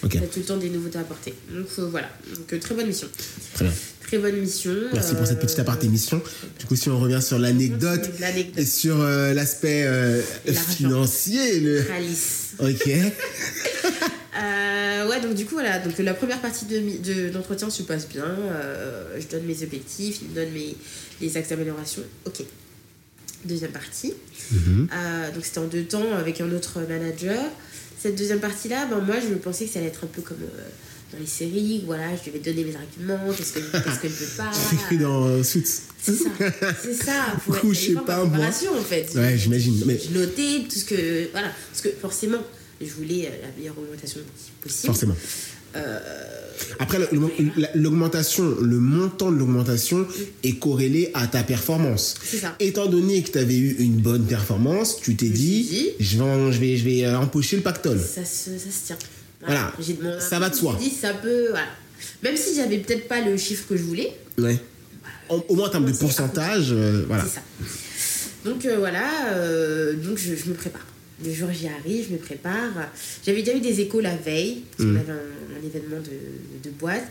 B: T'as tout le temps des nouveautés à apporter. Donc euh, voilà. Donc euh, très bonne mission.
A: très bien.
B: Très bonne mission.
A: Merci pour cette petite
B: Euh,
A: aparté émission. Du coup, si on revient sur l'anecdote et sur euh, l'aspect euh, financier, le...
B: Alice.
A: ok, (laughs)
B: Euh, ouais, donc du coup, voilà. Donc la première partie de, de- d'entretien se passe bien. Euh, je donne mes objectifs, il me donne mes, les axes d'amélioration. Ok. Deuxième partie.
A: Mhm.
B: Euh, donc c'était en deux temps avec un autre manager. Cette deuxième partie-là, ben, moi je pensais que ça allait être un peu comme dans les séries. Voilà, je devais donner mes arguments, qu'est-ce que, qu'est-ce que je veux pas. (laughs)
A: j'ai cru dans Suits.
B: C'est ça, c'est ça. (laughs)
A: Ou je sais pas, moi.
B: en fait.
A: Ouais, j'imagine. Mais
B: Je notais tout ce que. Voilà. Parce que forcément, je voulais euh, la meilleure augmentation possible.
A: forcément.
B: Euh,
A: Après, l'augmentation, le montant de l'augmentation est corrélé à ta performance.
B: C'est ça.
A: Étant donné que tu avais eu une bonne performance, tu t'es dit, je vais, je vais, je vais euh, empocher le pactole.
B: ça, se, ça se tient.
A: Voilà.
B: Demandé-
A: Ça va de soi.
B: dit, ça peut. Voilà. Même si j'avais peut-être pas le chiffre que je voulais,
A: Ouais. En- au moins en termes de pourcentage, euh, voilà.
B: c'est ça. Donc euh, voilà, donc je, je me prépare. Le jour j'y arrive, je me prépare. J'avais déjà eu des échos la veille, parce
A: Mm.
B: qu'on avait un, un événement de, de boîte.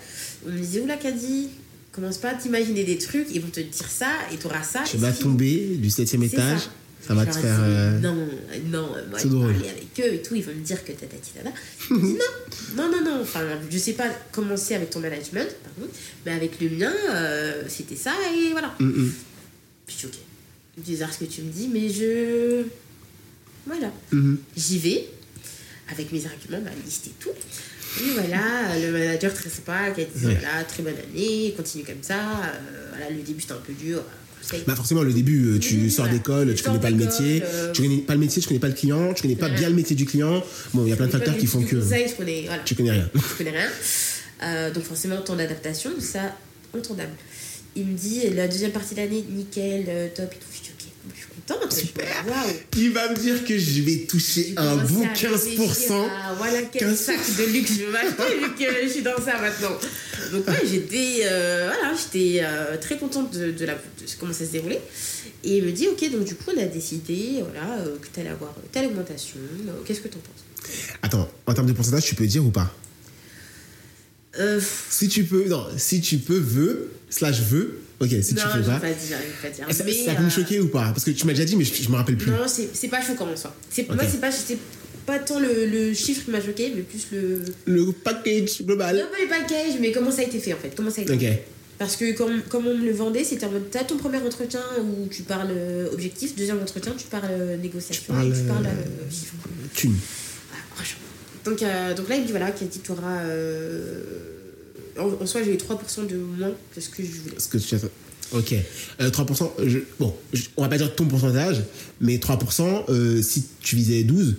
B: On me disait, oula Caddy, commence pas à t'imaginer des trucs, ils vont te dire ça et tu auras ça.
A: Tu vas tomber du septième étage,
B: ça.
A: ça, va te faire...
B: dit,
A: euh,
B: Non, non, moi je parlais avec eux et tout, ils vont me dire que tata. Je me dis non, non, non, non, enfin, je sais pas comment c'est avec ton management, pardon, mais avec le mien, euh, c'était ça et voilà.
A: hum, hum.
B: Puis je dis, ok. bizarre ce que tu me dis, mais je. Voilà.
A: Mhm.
B: J'y vais, avec mes arguments, ma liste et tout. Et voilà, le manager très sympa qui a dit
A: Ouais.
B: voilà, très bonne année, continue comme ça. euh, voilà, le début c'était un peu dur.
A: Bah forcément, le début, euh, tu sors
B: voilà.
A: d'école,
B: Tu sors
A: connais pas le métier,
B: euh,
A: tu connais pas le métier, tu connais pas le client, tu connais pas bien le métier du client. Bon, il y a plein de facteurs qui font que
B: conseil, je connais, voilà.
A: tu connais rien.
B: je connais rien. Euh, donc forcément, temps d'adaptation, ça, entendable. Il me dit, la deuxième partie de l'année, nickel, top et tout. Contente.
A: Super. Il va me dire que je vais toucher un
B: réfléchir
A: 15%.
B: à, voilà quel
A: 15%.
B: sac de luxe je vais m'acheter vu que je suis dans ça maintenant. Donc ouais, j'étais euh, voilà, j'étais euh, très contente de, de, la, de comment ça se déroulait. Et il me dit, ok, donc du coup on a décidé voilà, euh, que tu allais avoir telle augmentation. Qu'est-ce que tu en penses?
A: Attends, en termes de pourcentage, tu peux dire ou pas?
B: Euh,
A: Si tu peux, non, si tu peux, veux, slash veux, ok, si
B: Non,
A: tu peux pas.
B: pas dire, je vais pas dire.
A: Et ça,
B: Mais,
A: ça peut me
B: euh,
A: choquer ou pas? Parce que tu m'as déjà dit, mais je, je me rappelle plus.
B: Non, c'est pas choquant en soi. Moi, c'est pas, pas tant le, le chiffre qui m'a choqué, mais plus le.
A: Le package global.
B: Non, pas les packages, mais comment ça a été fait en fait? Comment ça a été fait? Parce que comme, comme on me le vendait, c'était en mode t'as ton premier entretien où tu parles euh, objectif, deuxième entretien, tu parles euh, négociation,
A: Tu parles,
B: et tu parles
A: euh,
B: euh, chiffre.
A: Thune.
B: Voilà, franchement. Donc, euh, donc là, il me dit voilà, dit tu auras. En, en soi, j'ai eu 3% de moins que ce que je voulais.
A: Ce que tu as. Ok. Euh, 3%, je- bon, je- on va pas dire ton pourcentage, mais 3%, euh, si tu visais 12,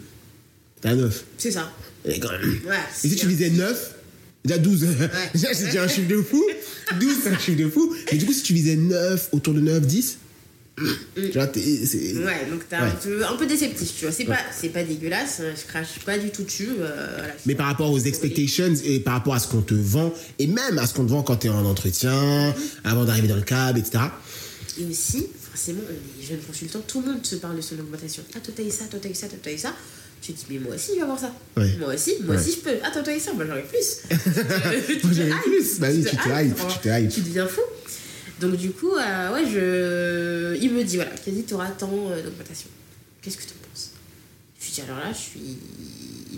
A: t'as 9.
B: C'est ça.
A: Et quand même.
B: Ouais,
A: Et si tu visais 9, déjà 12. (laughs) déjà, c'est déjà un chiffre de fou. (laughs) 12, c'est un chiffre de fou. Et du coup, si tu visais 9, autour de 9, 10, tu vois, t'es-.
B: Ouais, donc t'es un, peu, un peu déceptif, tu vois. C'est
A: Ouais.
B: pas, pas dégueulasse, hein, je crache pas du tout dessus. euh, voilà,
A: Mais par rapport aux expectations et par rapport à ce qu'on te vend, et même à ce qu'on te vend quand tu es en entretien, avant d'arriver dans le cab, etc.
B: Et aussi, forcément, on est jeunes consultants, tout le monde se parle de son augmentation. Ah, toi t'as eu ça, toi t'as eu ça, toi t'as eu ça. Tu te dis, mais moi aussi, je vais avoir ça.
A: Ouais.
B: Moi aussi, moi
A: Ouais.
B: aussi, je peux. Ah, toi t'as eu ça, moi j'aurais plus. (laughs) (laughs)
A: Moi, j'aurais plus. Bah oui, tu te hype, tu te hype.
B: Tu deviens fou. Donc, du coup, euh, ouais, je... il me dit, voilà, quasi tu auras tant euh, d'augmentation. Qu'est-ce que tu en penses? Je lui dis, alors là, je suis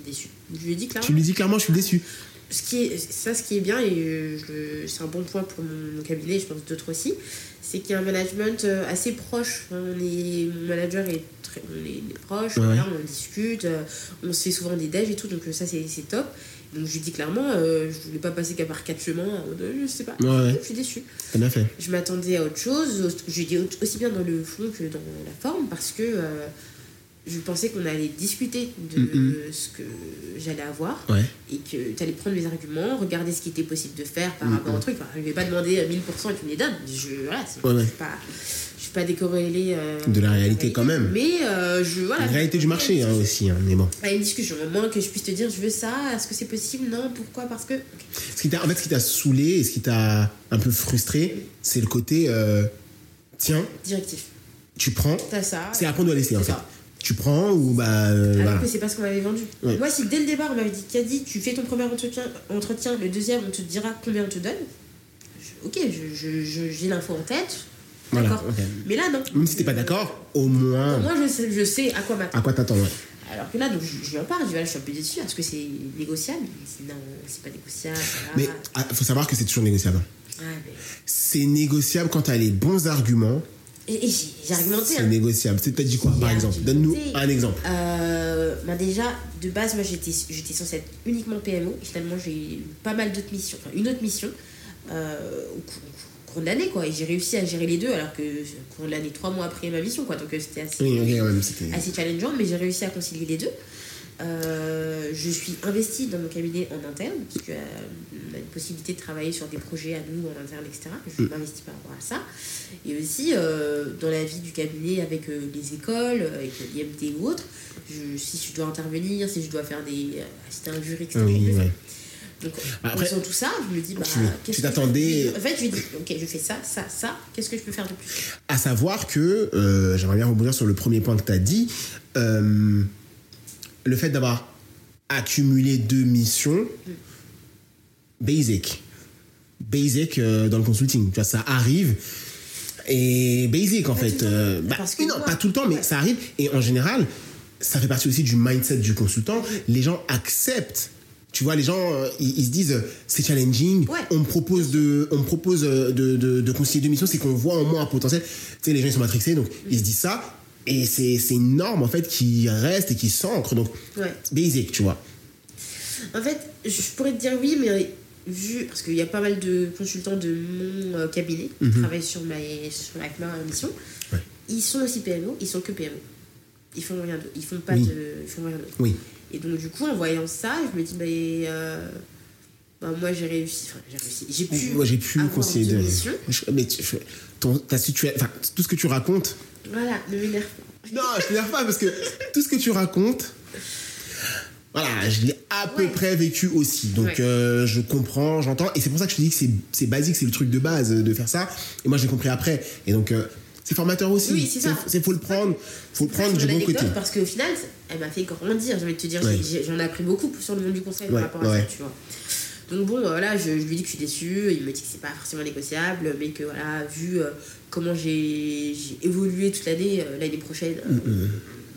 B: déçue. Je lui ai dit clairement.
A: Tu lui dis clairement, je suis déçu.
B: ce qui est, ça, ce qui est bien, et euh, c'est un bon point pour mon, cabinet, je pense d'autres aussi, c'est qu'il y a un management assez proche. On est, mon manager est très, on est, proche,
A: Ouais,
B: voilà,
A: ouais.
B: on discute, on se fait souvent des déj et tout, donc ça c'est top. Donc je lui dis clairement, euh, je voulais pas passer qu'à par quatre chemins, euh, je sais pas,
A: Ouais, ouais.
B: je suis déçue.
A: Fait.
B: Je m'attendais à autre chose, je lui dis au- aussi bien dans le fond que dans la forme, parce que euh, je pensais qu'on allait discuter de
A: Mhm.
B: ce que j'allais avoir
A: Ouais.
B: et que tu allais prendre mes arguments, regarder ce qui était possible de faire par
A: Mhm.
B: rapport au truc. Enfin, je ne vais pas demander à 1000% et tu me les donnes. Je voilà, c'est- pas, pas décorrélée euh,
A: De la réalité, quand même.
B: Mais euh, je voilà.
A: La réalité du marché hein, aussi, hein, mais bon.
B: À une discussion, au moins que je puisse te dire je veux ça, est-ce que c'est possible Non, pourquoi Parce que.
A: Ce qui t'a- en fait, ce qui t'a saoulé et ce qui t'a un peu frustré, c'est le côté euh, tiens,
B: Directif.
A: tu prends,
B: T'as ça.
A: c'est après on doit laisser en fait.
B: ça.
A: Tu prends ou bah. euh,
B: Alors
A: voilà.
B: que c'est pas ce qu'on m'avait vendu.
A: Ouais.
B: Moi, si dès le départ on m'avait dit Kadi, tu fais ton premier entretien, entretien, le deuxième on te dira combien on te donne, je- ok, je- je- je- j'ai l'info en tête,
A: Voilà.
B: Mais là, non.
A: Même si t'es pas d'accord, au moins.
B: Moi, je sais, je sais à quoi m'attendre.
A: À quoi t'attends, ouais.
B: Alors que là, donc, je, je lui en parle, je voilà, je suis un peu déçue, est-ce que c'est négociable Il non, c'est pas négociable.
A: Mais
B: voilà.
A: ah, faut savoir que c'est toujours négociable.
B: Ah, mais-
A: C'est négociable quand t'as les bons arguments.
B: Et, et j'ai j'ai argumenté.
A: C'est
B: hein.
A: négociable. C'est- T'as dit quoi, par exemple? Donne-nous un exemple.
B: Euh, bah déjà, de base, moi j'étais j'étais censée être uniquement PMO. Et finalement, j'ai eu pas mal d'autres missions, enfin une autre mission euh, cours, de l'année, quoi. Et j'ai réussi à gérer les deux, alors que au cours de l'année, trois mois après ma mission, quoi. Donc euh, c'était assez,
A: Oui, c'était.
B: assez challengeant, mais j'ai réussi à concilier les deux. Euh, je suis investie dans mon cabinet en interne, parce qu'on a une possibilité de travailler sur des projets à nous en interne, etc. Je
A: Mm.
B: m'investis par rapport à ça. Et aussi euh, dans la vie du cabinet avec euh, les écoles, euh, avec l'IMT ou autre, je, si je dois intervenir, si je dois faire des. Euh, à un jury, etc.
A: Oui, ouais.
B: Donc,
A: Après,
B: en faisant tout ça, je me dis, bah,
A: tu- t'attendais-
B: En fait, je lui dis, ok, je fais ça, ça, ça, qu'est-ce que je peux faire de plus?
A: À savoir que, euh, j'aimerais bien rebondir sur le premier point que tu as dit, euh, le fait d'avoir accumulé deux missions, basic. Basic euh, dans le consulting. Tu vois, ça arrive. Et basic en
B: Pas
A: fait. Euh, bah,
B: Parce que
A: non, pas tout le temps, mais
B: Ouais.
A: ça arrive. Et en général, ça fait partie aussi du mindset du consultant. Les gens acceptent. Tu vois, les gens, euh, ils, ils se disent, c'est challenging.
B: Ouais.
A: On me propose de, on me propose euh, de, de, de concilier deux missions, c'est qu'on voit en moi un potentiel. Tu sais, les gens ils sont matrixés, donc ils se disent ça. Et c'est c'est une norme en fait qui reste et qui s'ancre. Donc,
B: Ouais.
A: basic, tu vois.
B: En fait, je pourrais te dire oui, mais vu, parce qu'il y a pas mal de consultants de mon euh, cabinet qui travaillent sur ma, sur, avec ma mission,
A: Ouais.
B: ils sont aussi PMO, ils sont que PMO. Ils font rien d'autre. Ils font pas
A: Oui.
B: de. Ils font rien d'autre.
A: Oui.
B: Et donc, du coup, en voyant ça, je me dis, euh, bah, moi, j'ai réussi. Enfin, j'ai réussi. J'ai pu.
A: Moi, j'ai pu conseiller de. Mais tu, ton, ta situa- enfin, tout ce que tu racontes.
B: Voilà, ne m'énerve pas.
A: Non, je t'énerve pas parce que tout ce que tu racontes. Voilà, je l'ai à peu
B: Ouais.
A: près vécu aussi. Donc,
B: Ouais.
A: euh, je comprends, j'entends. Et c'est pour ça que je te dis que c'est- c'est basique, c'est le truc de base de faire ça. Et moi, j'ai compris après. Et donc, euh, c'est formateur aussi.
B: Oui, c'est ça.
A: C'est faut le prendre, faut le prendre du bon côté.
B: Parce qu'au final, elle m'a fait grandir. J'ai envie de te dire,
A: Ouais.
B: j'en ai appris beaucoup sur le monde du conseil
A: Ouais,
B: par rapport à ça, tu vois. Donc bon, voilà, je, je lui dis que je suis déçue. Il me dit que c'est pas forcément négociable, mais que voilà, vu euh, comment j'ai évolué toute l'année, euh, l'année prochaine, euh,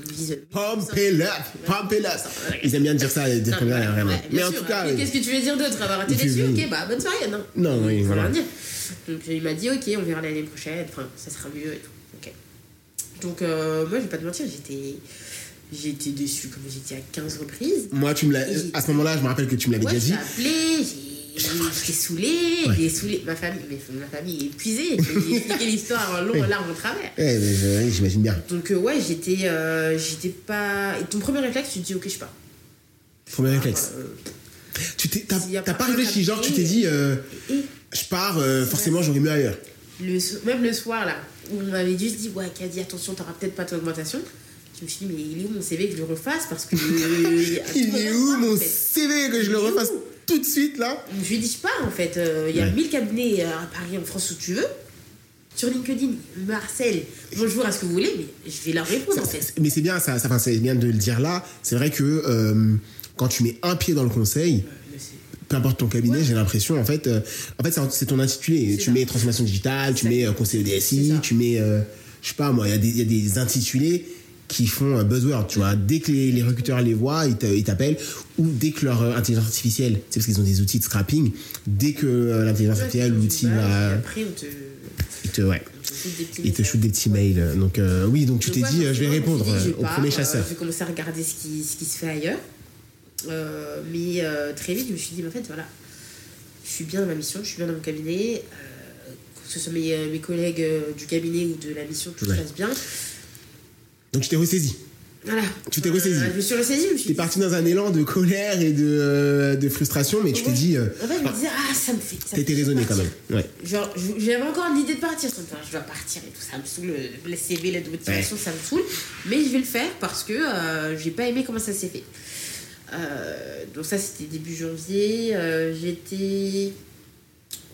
B: il vise-
A: Pump it up, pump it up. Ils aiment bien dire ça,
B: ouais,
A: vraiment.
B: ouais,
A: Mais en tout cas, oui.
B: qu'est-ce que tu veux dire d'autre? Avoir été (laughs) déçu Ok, bah bonne soirée, non
A: Non, oui, voilà.
B: Donc il m'a dit, ok, on verra l'année prochaine, enfin, ça sera mieux et tout. Donc euh, moi, je vais pas te mentir, j'étais. J'ai été déçue, comme j'ai dit à 15 reprises.
A: moi, tu me l'as.
B: Et-
A: À ce moment-là, je me rappelle que tu me l'avais
B: Ouais,
A: déjà
B: j'ai
A: dit.
B: appelé, j'ai- j'étais saoulée,
A: Ouais.
B: j'ai saoulé ma famille, ma famille est épuisée. J'ai expliqué l'histoire en long, en large, en travers.
A: Je- oui, j'imagine bien.
B: Donc euh, ouais, j'étais euh, j'étais pas... Et ton premier réflexe, tu te dis, ok, je pars.
A: Premier réflexe.
B: Euh,
A: Tu t'as,
B: pas
A: réfléchi, genre tu t'es dit,
B: et
A: je pars, euh, forcément j'aurais mieux ailleurs.
B: le, so- même le soir, là, où on m'avait juste dit, ouais, Caddy, attention, t'auras peut-être pas ton augmentation. Je me suis dit, mais il est où mon CV que je le refasse? Parce que... (laughs) euh,
A: Il est où mon. CV que je le refasse tout de suite là?
B: Je lui ai dit, je pars en fait. Euh, Il y a
A: Ouais.
B: 1000 cabinets à Paris, en France, où tu veux. Sur LinkedIn, Marcel, bonjour à ce que vous voulez, mais je vais leur répondre en fait.
A: Mais c'est bien ça, ça c'est bien de le dire là. C'est vrai que euh, quand tu mets un pied dans le conseil, peu importe ton cabinet,
B: Ouais.
A: j'ai l'impression, en fait, euh, en fait, c'est ton intitulé. Tu
B: ça.
A: mets transformation digitale, tu mets euh, conseiller
B: C'est
A: DSI, tu mets, euh, je sais pas moi, il y, a des- il y a des intitulés qui font un buzzword, tu vois. Dès que les, les recruteurs les voient, ils ils t'appellent, ou dès que leur euh, intelligence artificielle, c'est parce qu'ils ont des outils de scrapping, dès que l'intelligence artificielle, l'outil va,
B: Après, on te,
A: il te, ouais, il te shoot des petits mails. Donc euh, oui, donc tu t'es dit, je vais répondre au premier chasseur.
B: je vais commencer à regarder ce qui, ce qui se fait ailleurs. Euh, mais euh, très vite, je me suis dit, mais en fait, voilà, je suis bien dans ma mission, je suis bien dans mon cabinet. euh, que ce soit mes, mes collègues du cabinet ou de la mission, tout
A: Ouais.
B: se passe bien.
A: Donc tu t'es ressaisi.
B: Voilà.
A: Tu t'es ressaisi.
B: je me suis ressaisie, je me suis
A: T'es
B: dit,
A: parti dans un élan de colère et de, de frustration, mais tu t'es
B: Ouais.
A: dit, euh,
B: En fait, je me disais, ah, ça me fait. fait
A: raisonné quand même. Ouais.
B: Genre, j'avais encore l'idée de partir. Je me disais, je dois partir et tout, ça me saoule. Le CV, la motivation, ça me saoule. Mais je vais le faire parce que j'ai pas aimé comment ça s'est fait. Euh, donc, ça, c'était début janvier. Euh, J'étais.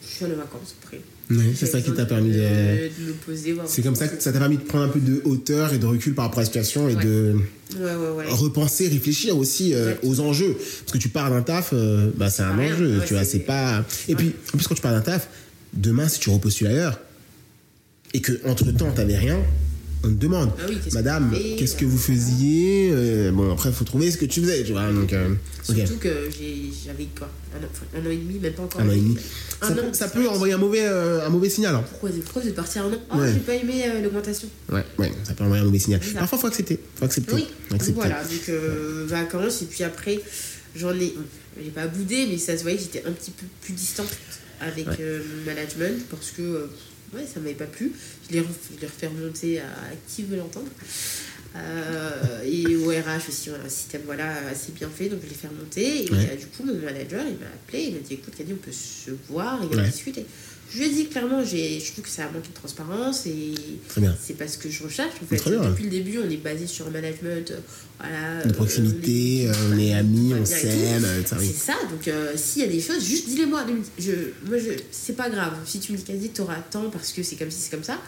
B: Je suis allée en vacances après.
A: Ouais, c'est ça qui t'a permis de.
B: poser.
A: C'est comme ça que ça t'a permis de prendre un peu de hauteur et de recul par rapport à la situation et
B: Ouais.
A: de
B: Ouais,
A: repenser, réfléchir aussi euh, aux enjeux. Parce que tu pars d'un taf, euh, bah, c'est un
B: rien.
A: enjeu, tu vois,
B: c'est-
A: c'est pas. Et puis, en plus, quand tu pars d'un taf, demain, si tu repostules ailleurs et que entre temps t'avais rien, on te demande,
B: Ah oui,
A: Madame,
B: fais
A: qu'est-ce que vous faisiez Euh, Bon, après, il faut trouver ce que tu faisais, tu vois. Donc, euh.
B: Surtout que j'avais quoi un an, enfin, un an et demi, même pas encore.
A: Un an et demi. Ça, peut, ça envoyer un mauvais, euh, un mauvais signal. hein.
B: Pourquoi, pourquoi vous êtes parti un an? Ah,
A: Ouais.
B: j'ai pas aimé euh, l'augmentation.
A: Ouais, ouais, ça peut envoyer un mauvais signal. Parfois, faut accepter. Faut accepter.
B: Oui, donc voilà, donc euh, vacances, et puis après, j'en ai. J'ai pas boudé, mais ça se voyait j'étais un petit peu plus distante avec
A: Ouais.
B: euh, mon management parce que euh, ouais, ça m'avait pas plu. Je l'ai refait remonter à qui veut l'entendre. Euh, et au RH aussi, on a un système voilà, assez bien fait, donc je l'ai fait remonter. Et
A: Ouais.
B: euh, du coup, mon manager, il m'a appelé, il m'a dit écoute, Caddy, on peut se voir et
A: Ouais.
B: discuter. Je lui ai dit clairement, je trouve que ça a manqué de transparence et c'est pas ce que je recherche en fait.
A: Très bien.
B: Depuis le début, on est basé sur un management, euh, voilà,
A: De
B: euh,
A: proximité,
B: on
A: euh,
B: est-
A: on est amis, on s'aime, euh, oui.
B: C'est ça, donc euh, s'il y a des choses, juste dis-les-moi. Ne me- Je, moi, je, c'est pas grave. Si tu me dis quasi t'auras tant parce que c'est comme si c'est comme ça,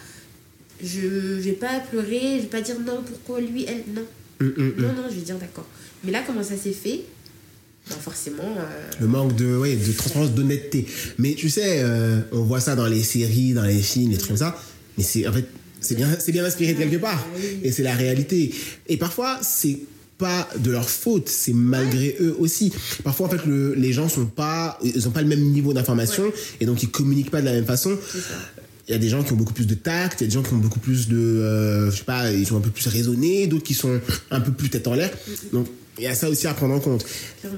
B: je, vais pas pleurer, je vais pas dire non, pourquoi lui, elle, non.
A: Hum, hum, hum.
B: Non, non, je vais dire d'accord. Mais là, comment ça s'est fait? Ben, Forcément. euh,
A: Le manque de, ouais, de transparence, d'honnêteté. Mais tu sais, euh, on voit ça dans les séries, dans les films, les trucs comme ça. Mais c'est en fait, c'est bien, c'est bien inspiré de quelque part.
B: Ah.
A: Et c'est la réalité. Et parfois, c'est pas de leur faute, c'est malgré eux aussi. Parfois, en fait, le- les gens sont pas, ils ont pas le même niveau d'information et donc ils communiquent pas de la même façon. Il y a des gens qui ont beaucoup plus de tact, il y a des gens qui ont beaucoup plus de, euh, je sais pas, ils sont un peu plus raisonnés, d'autres qui sont un peu plus tête en l'air. Donc il y a ça aussi à prendre en compte.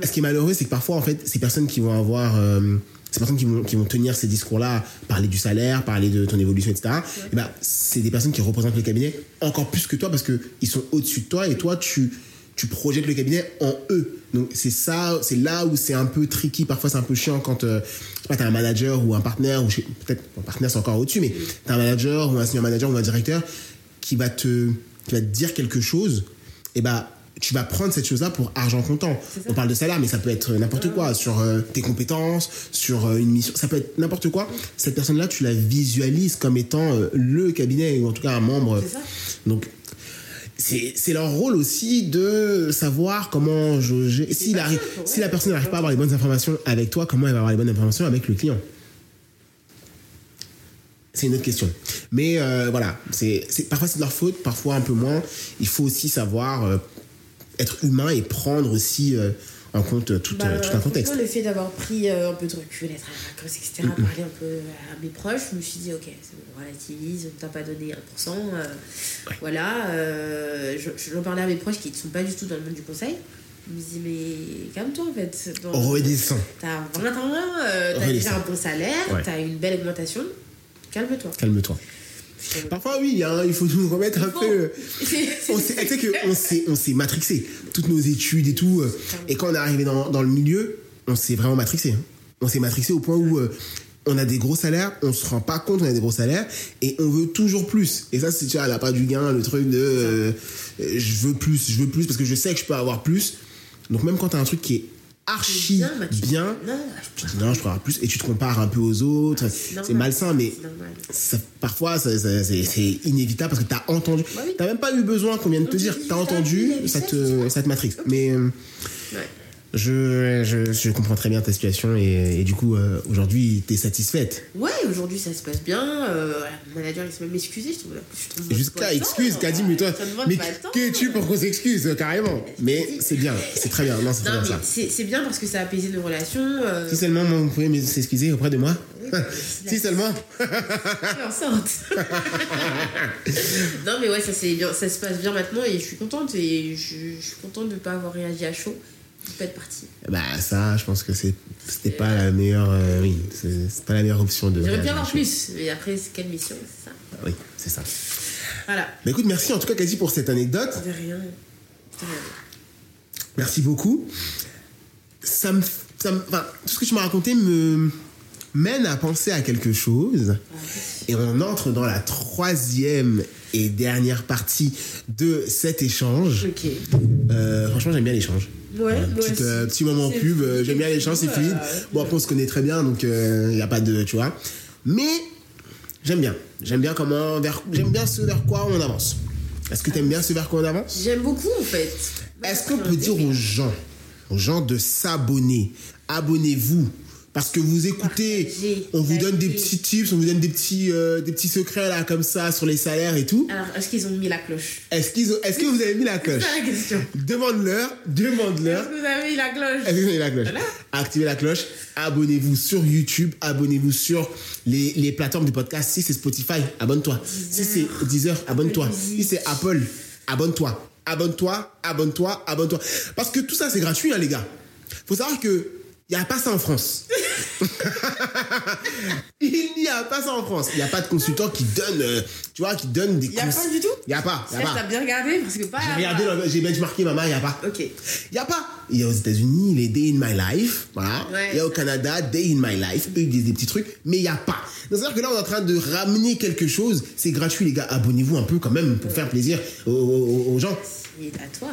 A: Ce qui est malheureux, c'est que parfois, en fait, ces personnes qui vont avoir, euh, ces personnes qui vont, tenir ces discours-là, parler du salaire, parler de ton évolution, etc. eh ben, c'est des personnes qui représentent le cabinet encore plus que toi parce que ils sont au-dessus de toi et toi, tu tu projettes le cabinet en eux. Donc c'est ça, c'est là où c'est un peu tricky. Parfois c'est un peu chiant quand euh, pas, t'as un manager ou un partenaire ou peut-être un partenaire c'est encore au-dessus, mais t'as un manager ou un senior manager ou un directeur qui va te qui va te dire quelque chose. Et bah tu vas prendre cette chose-là pour argent comptant. On parle de salaire, mais ça peut être n'importe quoi sur euh, tes compétences, sur euh, une mission. Ça peut être n'importe quoi. Cette personne-là, tu la visualises comme étant euh, le cabinet ou en tout cas un membre.
B: Ça.
A: Donc c'est leur rôle aussi de savoir comment jauger. Si,
B: ouais.
A: si la personne n'arrive pas à avoir les bonnes informations avec toi, comment elle va avoir les bonnes informations avec le client? C'est une autre question. Mais euh, voilà, c'est c'est- parfois c'est de leur faute, parfois un peu moins. Il faut aussi savoir euh, être humain et prendre aussi euh, en compte tout,
B: Bah,
A: euh, tout un contexte.
B: Le fait d'avoir pris euh, un peu de recul, être à la vacances, etc., parler un peu à mes proches, je me suis dit, ok, on relativise, on t'a pas donné 1%. euh, Voilà, euh, je, je parlais à mes proches qui ne sont pas du tout dans le monde du conseil. Je me dis, mais calme-toi en fait.
A: Redescends.
B: T'as 20 ans, euh, t'as déjà un bon salaire,
A: Ouais.
B: t'as une belle augmentation. Calme-toi.
A: Calme-toi. Parfois, oui, hein, il faut nous remettre un peu.
B: C'est- (laughs)
A: on s'est, que on s'est, on s'est matrixé. Toutes nos études et tout. euh, et quand on est arrivé dans, dans le milieu, on s'est vraiment matrixé. hein. On s'est matrixé au point où euh, on a des gros salaires, on se rend pas compte qu'on a des gros salaires et on veut toujours plus. Et ça, c'est tu vois, la part du gain, le truc de euh, euh, je veux plus, je veux plus parce que je sais que je peux avoir plus. Donc même quand tu as un truc qui est archi
B: Bien, bah, tu dis,
A: bien,
B: non,
A: dis je plus et tu te compares un peu aux autres. c'est malsain, mais ça- parfois ça- ça- c'est inévitable parce que tu as entendu.
B: Bah oui.
A: T'as même pas eu besoin qu'on vienne te dire. T'as
B: t'as
A: entendu, ça te, ça te matrixe. Mais
B: Ouais.
A: Je, je, je comprends très bien ta situation et, et du coup, euh, aujourd'hui, t'es satisfaite.
B: Ouais, aujourd'hui ça se passe bien. Euh, voilà, mon manager il s'est même excusé. Je trouve,
A: Jusqu'à excuse. Kadim, mais toi, mais qui es-tu pour qu'on s'excuse, euh, carrément Mais c'est bien, c'est très bien. Non, c'est très bien ça.
B: c'est bien parce que ça a apaisé nos relations. Euh,
A: Si seulement vous pouvez m'excuser auprès de moi. (laughs) si seulement.
B: fais en sorte. (laughs) non, mais ouais, ça, bien, ça se passe bien maintenant et je suis contente. Et je, je suis contente de ne pas avoir réagi à chaud, de pas être partie.
A: Bah ça, je pense que c'était pas la meilleure. euh, oui, c'est pas la meilleure option de.
B: J'aurais
A: à
B: avoir plus, mais après, c'est quelle mission C'est ça.
A: Oui, c'est ça.
B: Voilà.
A: Bah écoute, merci en tout cas, Kazi, pour cette anecdote.
B: De rien. De rien.
A: Merci beaucoup. Ça me, ça me- enfin, tout ce que tu m'as raconté me mène à penser à quelque chose. Et on entre dans la troisième et dernière partie de cet échange. Euh, franchement, j'aime bien l'échange.
B: Ouais,
A: Voilà,
B: ouais,
A: petite, euh, petit moment pub, euh, j'aime bien l'échange, c'est fluide.
B: euh,
A: Bon, après, on se connaît très bien, donc il n'y a pas de. Tu vois. Mais j'aime bien. J'aime bien comment. Vers, j'aime bien ce vers quoi on avance. Est-ce que tu aimes bien ce vers quoi on avance?
B: J'aime beaucoup en fait.
A: est-ce qu'on peut dire aux gens, aux gens de s'abonner? Abonnez-vous. Parce que vous écoutez, on vous donne des petits tips, on vous donne des petits, euh, des petits secrets là comme ça sur les salaires et tout.
B: Alors, est-ce qu'ils ont mis la cloche?
A: Est-ce qu'ils ont- est-ce que vous avez mis la cloche?
B: C'est la question.
A: Demande-leur, demande-leur.
B: Est-ce que vous avez mis la cloche?
A: Est-ce que vous avez mis la cloche?
B: Voilà.
A: Activez la cloche, abonnez-vous sur YouTube, abonnez-vous sur les, les plateformes de podcast. Si c'est Spotify, abonne-toi. Si c'est Deezer, abonne-toi. Si c'est Apple, abonne-toi. Abonne-toi, abonne-toi, abonne-toi. Parce que tout ça, c'est gratuit, hein, les gars. Faut savoir que (laughs) il n'y a pas ça en France. il n'y a pas ça en France. Il n'y a pas de consultant qui donne, euh, tu vois, qui donne des
B: Il y a pas du tout?
A: Il n'y a pas. Il y a pas.
B: t'as bien regardé parce que pas.
A: J'ai regardé, j'ai benchmarké maman, il n'y a pas.
B: Ok.
A: Il n'y a pas. Il y a aux États-Unis les Day in My Life. Voilà.
B: Ouais,
A: il y a au. Canada Day in My Life. Eux, ils disent des petits trucs, mais il n'y a pas. C'est-à-dire que là, on est en train de ramener quelque chose. C'est gratuit, les gars. Abonnez-vous un peu quand même pour faire plaisir aux, aux- aux gens.
B: C'est à toi.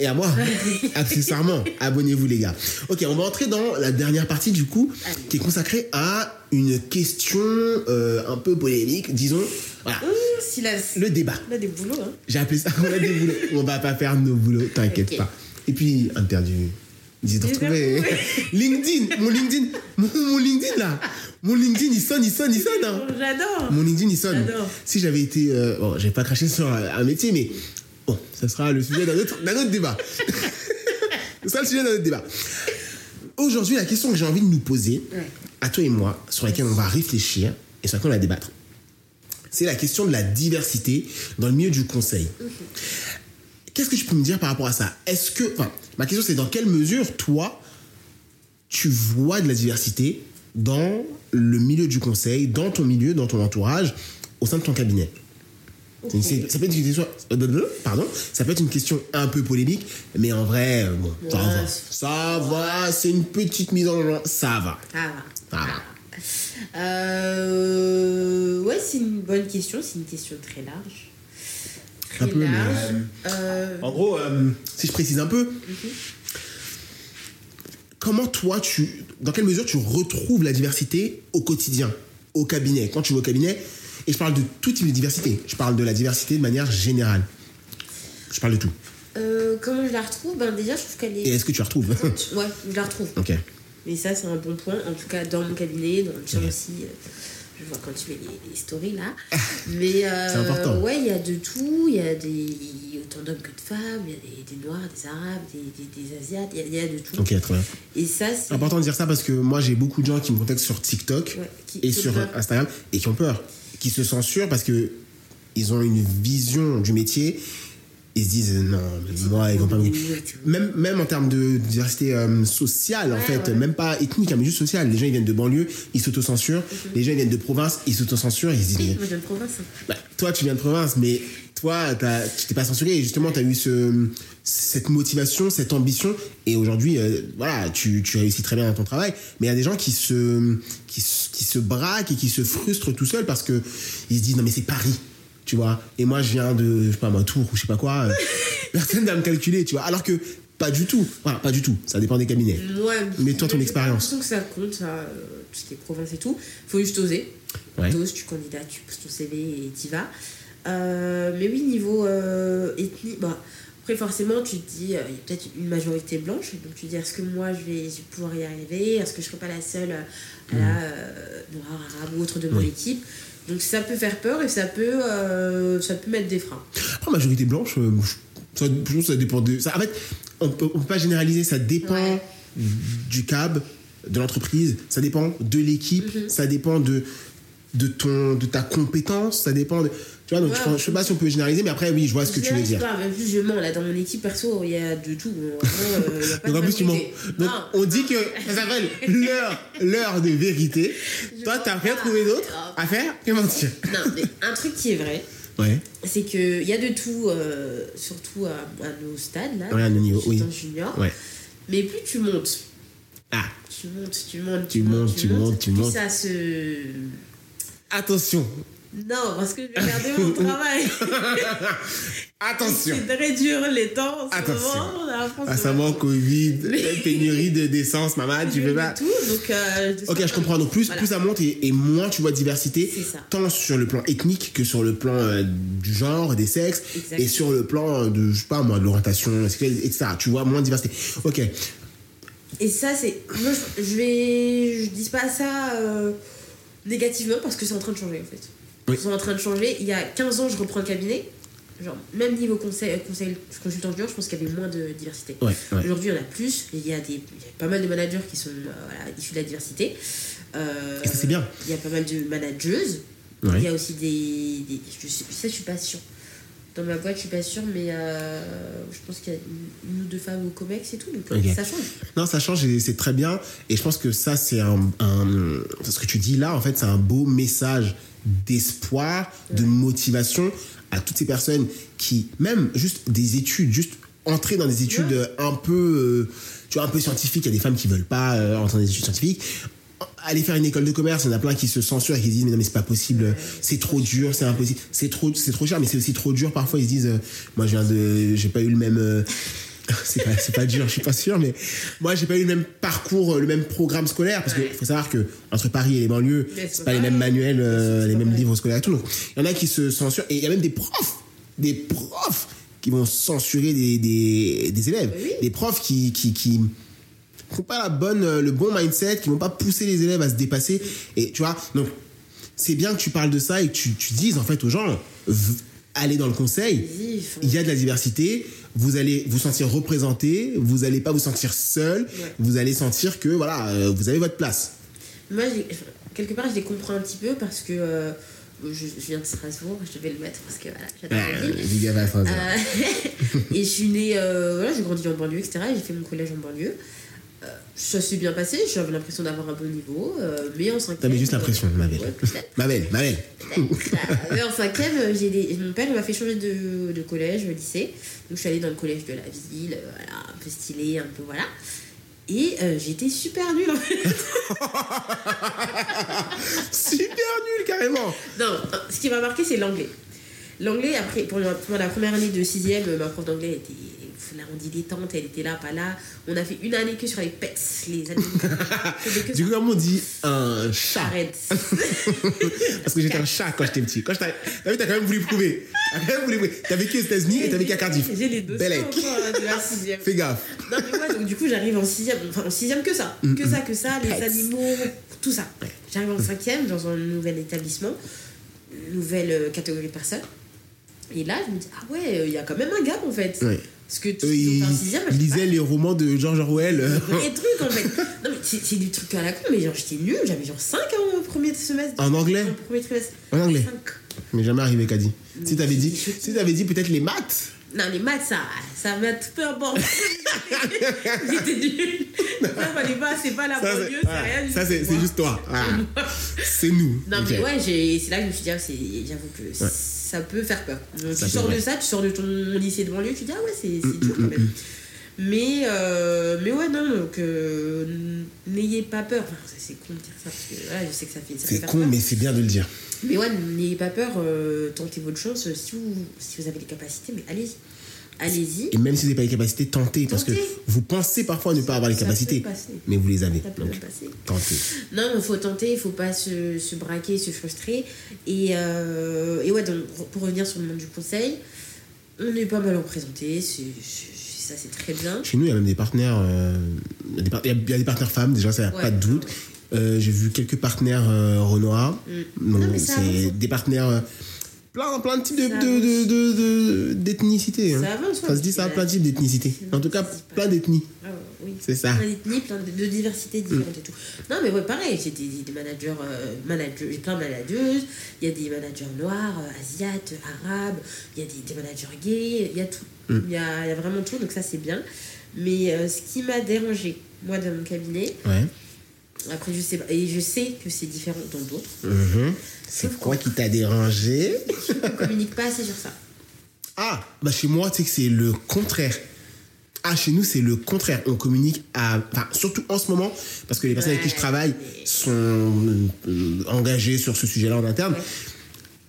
A: Et à moi, (laughs) accessoirement. Abonnez-vous, les gars. Ok, on va entrer dans la dernière partie, du coup,
B: Allez.
A: qui est consacrée à une question euh, un peu polémique, disons. Voilà.
B: Si la...
A: Le débat.
B: On a des boulots, hein.
A: J'ai appelé ça, on a des boulots. (laughs) On va pas faire nos boulots, t'inquiète pas. Et puis, interview. Ils de retrouver. (laughs) LinkedIn, mon LinkedIn, mon, mon LinkedIn là. Mon LinkedIn, il sonne, il sonne, il sonne. hein.
B: J'adore.
A: Mon LinkedIn, il sonne.
B: J'adore.
A: Si j'avais été. euh, bon, j'ai pas craché sur un métier, mais Bon, ça sera le sujet d'un autre, autre débat. (laughs) ce sera le sujet d'un autre débat. Aujourd'hui, la question que j'ai envie de nous poser, à toi et moi, sur laquelle on va réfléchir et sur laquelle on va débattre, c'est la question de la diversité dans le milieu du conseil. Qu'est-ce que tu peux me dire par rapport à ça? Est-ce que, enfin, ma question c'est dans quelle mesure toi tu vois de la diversité dans le milieu du conseil, dans ton milieu, dans ton entourage, au sein de ton cabinet? Ça peut être une question, pardon, ça peut être une question un peu polémique, mais en vrai, euh, bon, ça
B: Ouais,
A: va,
B: c'est-
A: ça va, c'est une petite mise en genre, ça va.
B: Ça va.
A: Ça va.
B: Euh, ouais, c'est une bonne question. C'est une question très large. Très
A: Un peu, mais,
B: large. Euh,
A: En gros, euh, si je précise un peu, comment toi, tu, dans quelle mesure tu retrouves la diversité au quotidien, au cabinet, quand tu vas au cabinet Et je parle de tout type de diversité. Je parle de la diversité de manière générale. Je parle de tout.
B: euh, comment je la retrouve? Ben déjà, je trouve qu'elle
A: Et
B: est.
A: est-ce que tu la retrouves? (laughs)
B: Ouais, je la retrouve.
A: Ok.
B: Mais ça, c'est un bon point. En tout cas, dans mon cabinet, dans le tien aussi. euh, je vois quand tu mets les, les stories là. Mais euh,
A: C'est important.
B: ouais, il y a de tout. Il y a des autant d'hommes que de femmes. Il y a des, des noirs, des arabes, des, des, des asiates. Il y a- il y, a de tout.
A: Ok, très bien.
B: Et ça, c'est.
A: Important de dire ça parce que moi, j'ai beaucoup de gens qui me contactent sur TikTok
B: Ouais, qui-
A: et sur
B: peur.
A: Instagram et qui ont peur, qui se censurent parce que ils ont une vision du métier. Ils se disent non, moi, ils vont pas me. Même, même en termes de diversité euh, sociale, en
B: Ouais,
A: fait,
B: ouais.
A: même pas ethnique, hein, mais juste sociale. Les gens, ils viennent de banlieue, ils s'autocensurent. Les gens, ils viennent de province, ils s'autocensurent. Ils se disent,
B: Si,
A: mais
B: moi, je viens de province.
A: bah, toi, tu viens de province, mais toi, tu t'es pas censuré. Et justement, tu as eu ce, cette motivation, cette ambition. Et aujourd'hui, euh, voilà, tu, tu réussis très bien dans ton travail. Mais il y a des gens qui se, qui, se- qui se braquent et qui se frustrent tout seuls parce que ils se disent, non, mais c'est Paris. Tu vois, et moi je viens de, je sais pas moi, Tours ou je sais pas quoi, euh, (laughs) personne va me calculer, tu vois. Alors que pas du tout, voilà, pas du tout, ça dépend des cabinets.
B: Ouais,
A: Mais toi, ton expérience.
B: l'impression que ça compte, ça, euh, tout ce qui est province et tout. Faut juste oser.
A: Ouais.
B: T'oses, tu candidates, tu poses ton CV et t'y vas. Euh, mais oui, niveau euh, ethnie, bah, après forcément tu te dis, euh, il y a peut-être une majorité blanche, donc tu te dis, est-ce que moi je vais, je vais pouvoir y arriver? Est-ce que je serai pas la seule euh, à la euh, noire, arabe ou autre de mon
A: Oui.
B: équipe? Donc ça peut faire peur et ça peut, euh, ça peut mettre des freins.
A: Après, majorité blanche, euh, ça, dépend de. Ça, en fait, on peut, on peut pas généraliser, ça dépend
B: Ouais.
A: du cab, de l'entreprise, ça dépend de l'équipe,
B: Mhm.
A: ça dépend de, de, ton, de ta compétence, ça dépend de. Tu vois, donc
B: Ouais,
A: je, pense- je sais pas si on peut généraliser, mais après, oui, je vois ce que tu veux dire.
B: pas, même plus je mens, là dans mon équipe perso, il y a de tout. Vraiment, euh, il y a pas
A: Donc
B: de
A: en plus, tu mens. Donc
B: Non.
A: on dit que ça s'appelle l'heure, l'heure de vérité.
B: Je
A: Toi, t'as rien trouvé d'autre à faire que mentir.
B: Non, mais un truc qui est vrai,
A: Ouais.
B: c'est qu'il y a de tout, euh, surtout à, à nos stades, là.
A: Ouais, à nos niveaux, oui.
B: junior.
A: Ouais.
B: Mais plus tu montes,
A: Ah,
B: tu montes, tu montes,
A: Tu montes, tu montes, tu
B: plus
A: montes.
B: ça se.
A: attention,
B: Non, parce que je vais garder mon (laughs) travail. (laughs)
A: attention.
B: C'est de réduire les temps en ce
A: Attention.
B: moment. France,
A: Ah, ça manque Covid, (laughs) pénurie de d'essence, maman, tu veux pas.
B: Tout, donc, euh,
A: Ok, je comprends. Donc plus,
B: voilà.
A: plus ça monte et, et moins tu vois diversité,
B: C'est ça.
A: tant sur le plan ethnique que sur le plan euh, du genre, des sexes, et sur le plan de, je sais pas moi, de l'orientation sexuelle, etc. Tu vois moins de diversité. Ok.
B: Et ça, c'est. Moi, je, je vais. Je dis pas ça euh, négativement parce que c'est en train de changer en fait.
A: Oui.
B: C'est en train de changer. Il y a 15 ans, je reprends le cabinet. Genre, même niveau conseil, conseil consultant junior, je pense qu'il y avait moins de diversité.
A: Ouais, ouais.
B: Aujourd'hui, il y en a plus. Il y a, des, il y a pas mal de managers qui sont euh, voilà, issus de la diversité. Euh,
A: Et ça, c'est bien.
B: Il y a pas mal de manageuses.
A: Ouais.
B: Il y a aussi des. des je sais, ça, je suis pas sûre. Dans ma boîte, je suis pas sûre, mais euh, je pense qu'il y a une, ou deux femmes au COMEX et tout. Donc, ça change.
A: Non, ça change et c'est très bien. Et je pense que ça, c'est un, un- Ce que tu dis là, en fait, c'est un beau message d'espoir, de motivation à toutes ces personnes qui, même juste des études, juste entrer dans des études
B: Ouais.
A: euh, un peu, euh, tu vois, un peu scientifiques. Il y a des femmes qui veulent pas euh, entrer dans des études scientifiques. Aller faire une école de commerce, il y en a plein qui se censurent et qui se disent mais non mais c'est pas possible, c'est trop dur, c'est impossible, c'est trop, c'est trop cher, mais c'est aussi trop dur. Parfois ils se disent, euh, moi je viens de, j'ai pas eu le même, (laughs) c'est pas, pas dur, je suis pas sûr, mais moi j'ai pas eu le même parcours, euh, le même programme scolaire, parce qu'il
B: Ouais.
A: faut savoir que entre Paris et les banlieues,
B: c'est
A: pas les mêmes manuels, euh, les mêmes livres scolaires et tout. Donc il y en a qui se censurent, et il y a même des profs, des profs qui vont censurer des, des, des élèves,
B: Oui.
A: des profs qui, qui, qui n'ont pas la bonne, euh, le bon mindset, qui vont pas pousser les élèves à se dépasser, et tu vois, donc c'est bien que tu parles de ça et que tu, tu dises en fait aux gens, allez dans le conseil, il y a de la diversité, vous allez vous sentir représenté, vous n'allez pas vous sentir seul,
B: Ouais.
A: vous allez sentir que voilà, euh, vous avez votre place.
B: Moi, quelque part, je les comprends un petit peu parce que euh, je, je viens de Strasbourg, je devais le mettre parce que voilà, j'adore la ville.
A: Euh.
B: Euh, (laughs) et je suis née, euh, voilà, j'ai grandi en banlieue, etc. et J'ai fait mon collège en banlieue. Euh, ça s'est bien passé, j'avais l'impression d'avoir un bon niveau, euh, mais en cinquième.
A: T'avais juste l'impression, ma belle.
B: Ouais, peut-être.
A: Ma belle, ma belle.
B: Mais en cinquième, euh, j'ai des- mon père m'a fait changer de, de collège, de lycée. Donc je suis allée dans le collège de la ville, euh, voilà, un peu stylé, un peu voilà. Et euh, j'étais super nulle en fait. (laughs)
A: Super nul carrément.
B: Non, euh, ce qui m'a marqué, c'est l'anglais. L'anglais, après, pour la, pour la première année de sixième, euh, ma prof d'anglais était là, on dilettante, elle était là, pas là. On a fait une année que sur les pets, les animaux. (laughs)
A: Du coup, comment on dit un chat
B: Arrête. (laughs)
A: Parce que j'étais un chat quand j'étais petit. Quand T'as vu, t'as quand même voulu prouver. T'as quand même voulu prouver. T'as vécu aux États-Unis et t'as vécu à Cardiff.
B: J'ai les dossiers
A: Bellec.
B: encore de la (laughs) sixième.
A: Fais gaffe.
B: Non, mais moi, donc, du coup, j'arrive en sixième, enfin en sixième que ça, que ça, que ça, les animaux, tout ça. J'arrive en cinquième dans un nouvel établissement, nouvelle euh, catégorie de personnes. Et là, je me dis, ah ouais, il y a quand même un gap en fait. Parce que ils
A: ils lisaient les romans de George Orwell. euh,
B: Vrai truc en fait. Non, mais c'est du truc à la con, mais genre j'étais nulle, j'avais genre 5 en premier semestre.
A: En anglais
B: En premier trimestre.
A: En anglais.
B: 5.
A: Mais jamais arrivé, Kadi. Si t'avais dit, si dit peut-être les maths.
B: Non, les maths, ça, ça m'a peu importe. (laughs) J'étais nulle. Ça, c'est pas la banlieue,
A: c'est ah,
B: rien du
A: ça,
B: tout.
A: c'est c'est
B: moi.
A: juste toi. Ah, (laughs) c'est nous.
B: Non, mais ouais, j'ai- c'est là que je me suis dit, ah, j'avoue que ça peut faire peur. Donc,
A: Ça
B: tu sors de ça, tu sors de ton lycée de banlieue, tu dis, ah ouais, c'est c'est dur quand même. Mais, euh, mais ouais, non, donc euh, n'ayez pas peur. Enfin, c'est- con de dire ça, parce que voilà, je sais que ça fait, ça
A: C'est con,
B: peur.
A: mais c'est bien de le dire.
B: Mais ouais, n'ayez pas peur, euh, tentez votre chance. Si vous, si vous avez les capacités, mais allez-y. Allez-y.
A: Et même si vous n'avez pas les capacités, tentez. Parce que vous pensez parfois ne pas avoir les
B: Ça
A: capacités. Mais vous les avez. Donc, tentez.
B: Non, il faut tenter, il faut pas se, se braquer, se frustrer. Et, euh, et ouais, donc pour revenir sur le monde du conseil, on est pas mal représenté, c'est, ça c'est très bien.
A: Chez nous, il y a même des partenaires. euh, il y a des il y, a- partenaires femmes, déjà, ça, y a
B: Ouais.
A: pas de doute. Euh, J'ai vu quelques partenaires euh, Renoir.
B: Mm.
A: C'est
B: hein.
A: des partenaires. Plein, plein de types de-
B: Ça
A: de- de- de- d'ethnicité. hein.
B: Ça
A: se dit ça,
B: c'est
A: plein de types d'ethnicité. En tout cas, plein d'ethnies.
B: Ah, oui.
A: C'est ça.
B: Plein d'ethnies, plein de, diversités différentes et tout. Non, mais ouais, pareil, j'ai des, des managers, euh, managers, plein de manageuses, il y a des managers noirs, euh, asiates, arabes, il y a des, des managers gays, il y a tout.
A: Mm.
B: Il y, a, y a vraiment tout, donc ça c'est bien. Mais euh, ce qui m'a dérangé, moi, dans mon cabinet,
A: Ouais.
B: Après, je sais pas. Et je sais que c'est différent dans d'autres.
A: Mhm. C'est quoi qui t'a dérangé
B: On communique pas assez sur ça.
A: Ah, bah chez moi, tu sais que c'est le contraire. Ah, chez nous, c'est le contraire. On communique à. Enfin, surtout en ce moment, parce que les personnes avec qui je travaille
B: mais-
A: sont euh, engagées sur ce sujet-là en interne.
B: Ouais.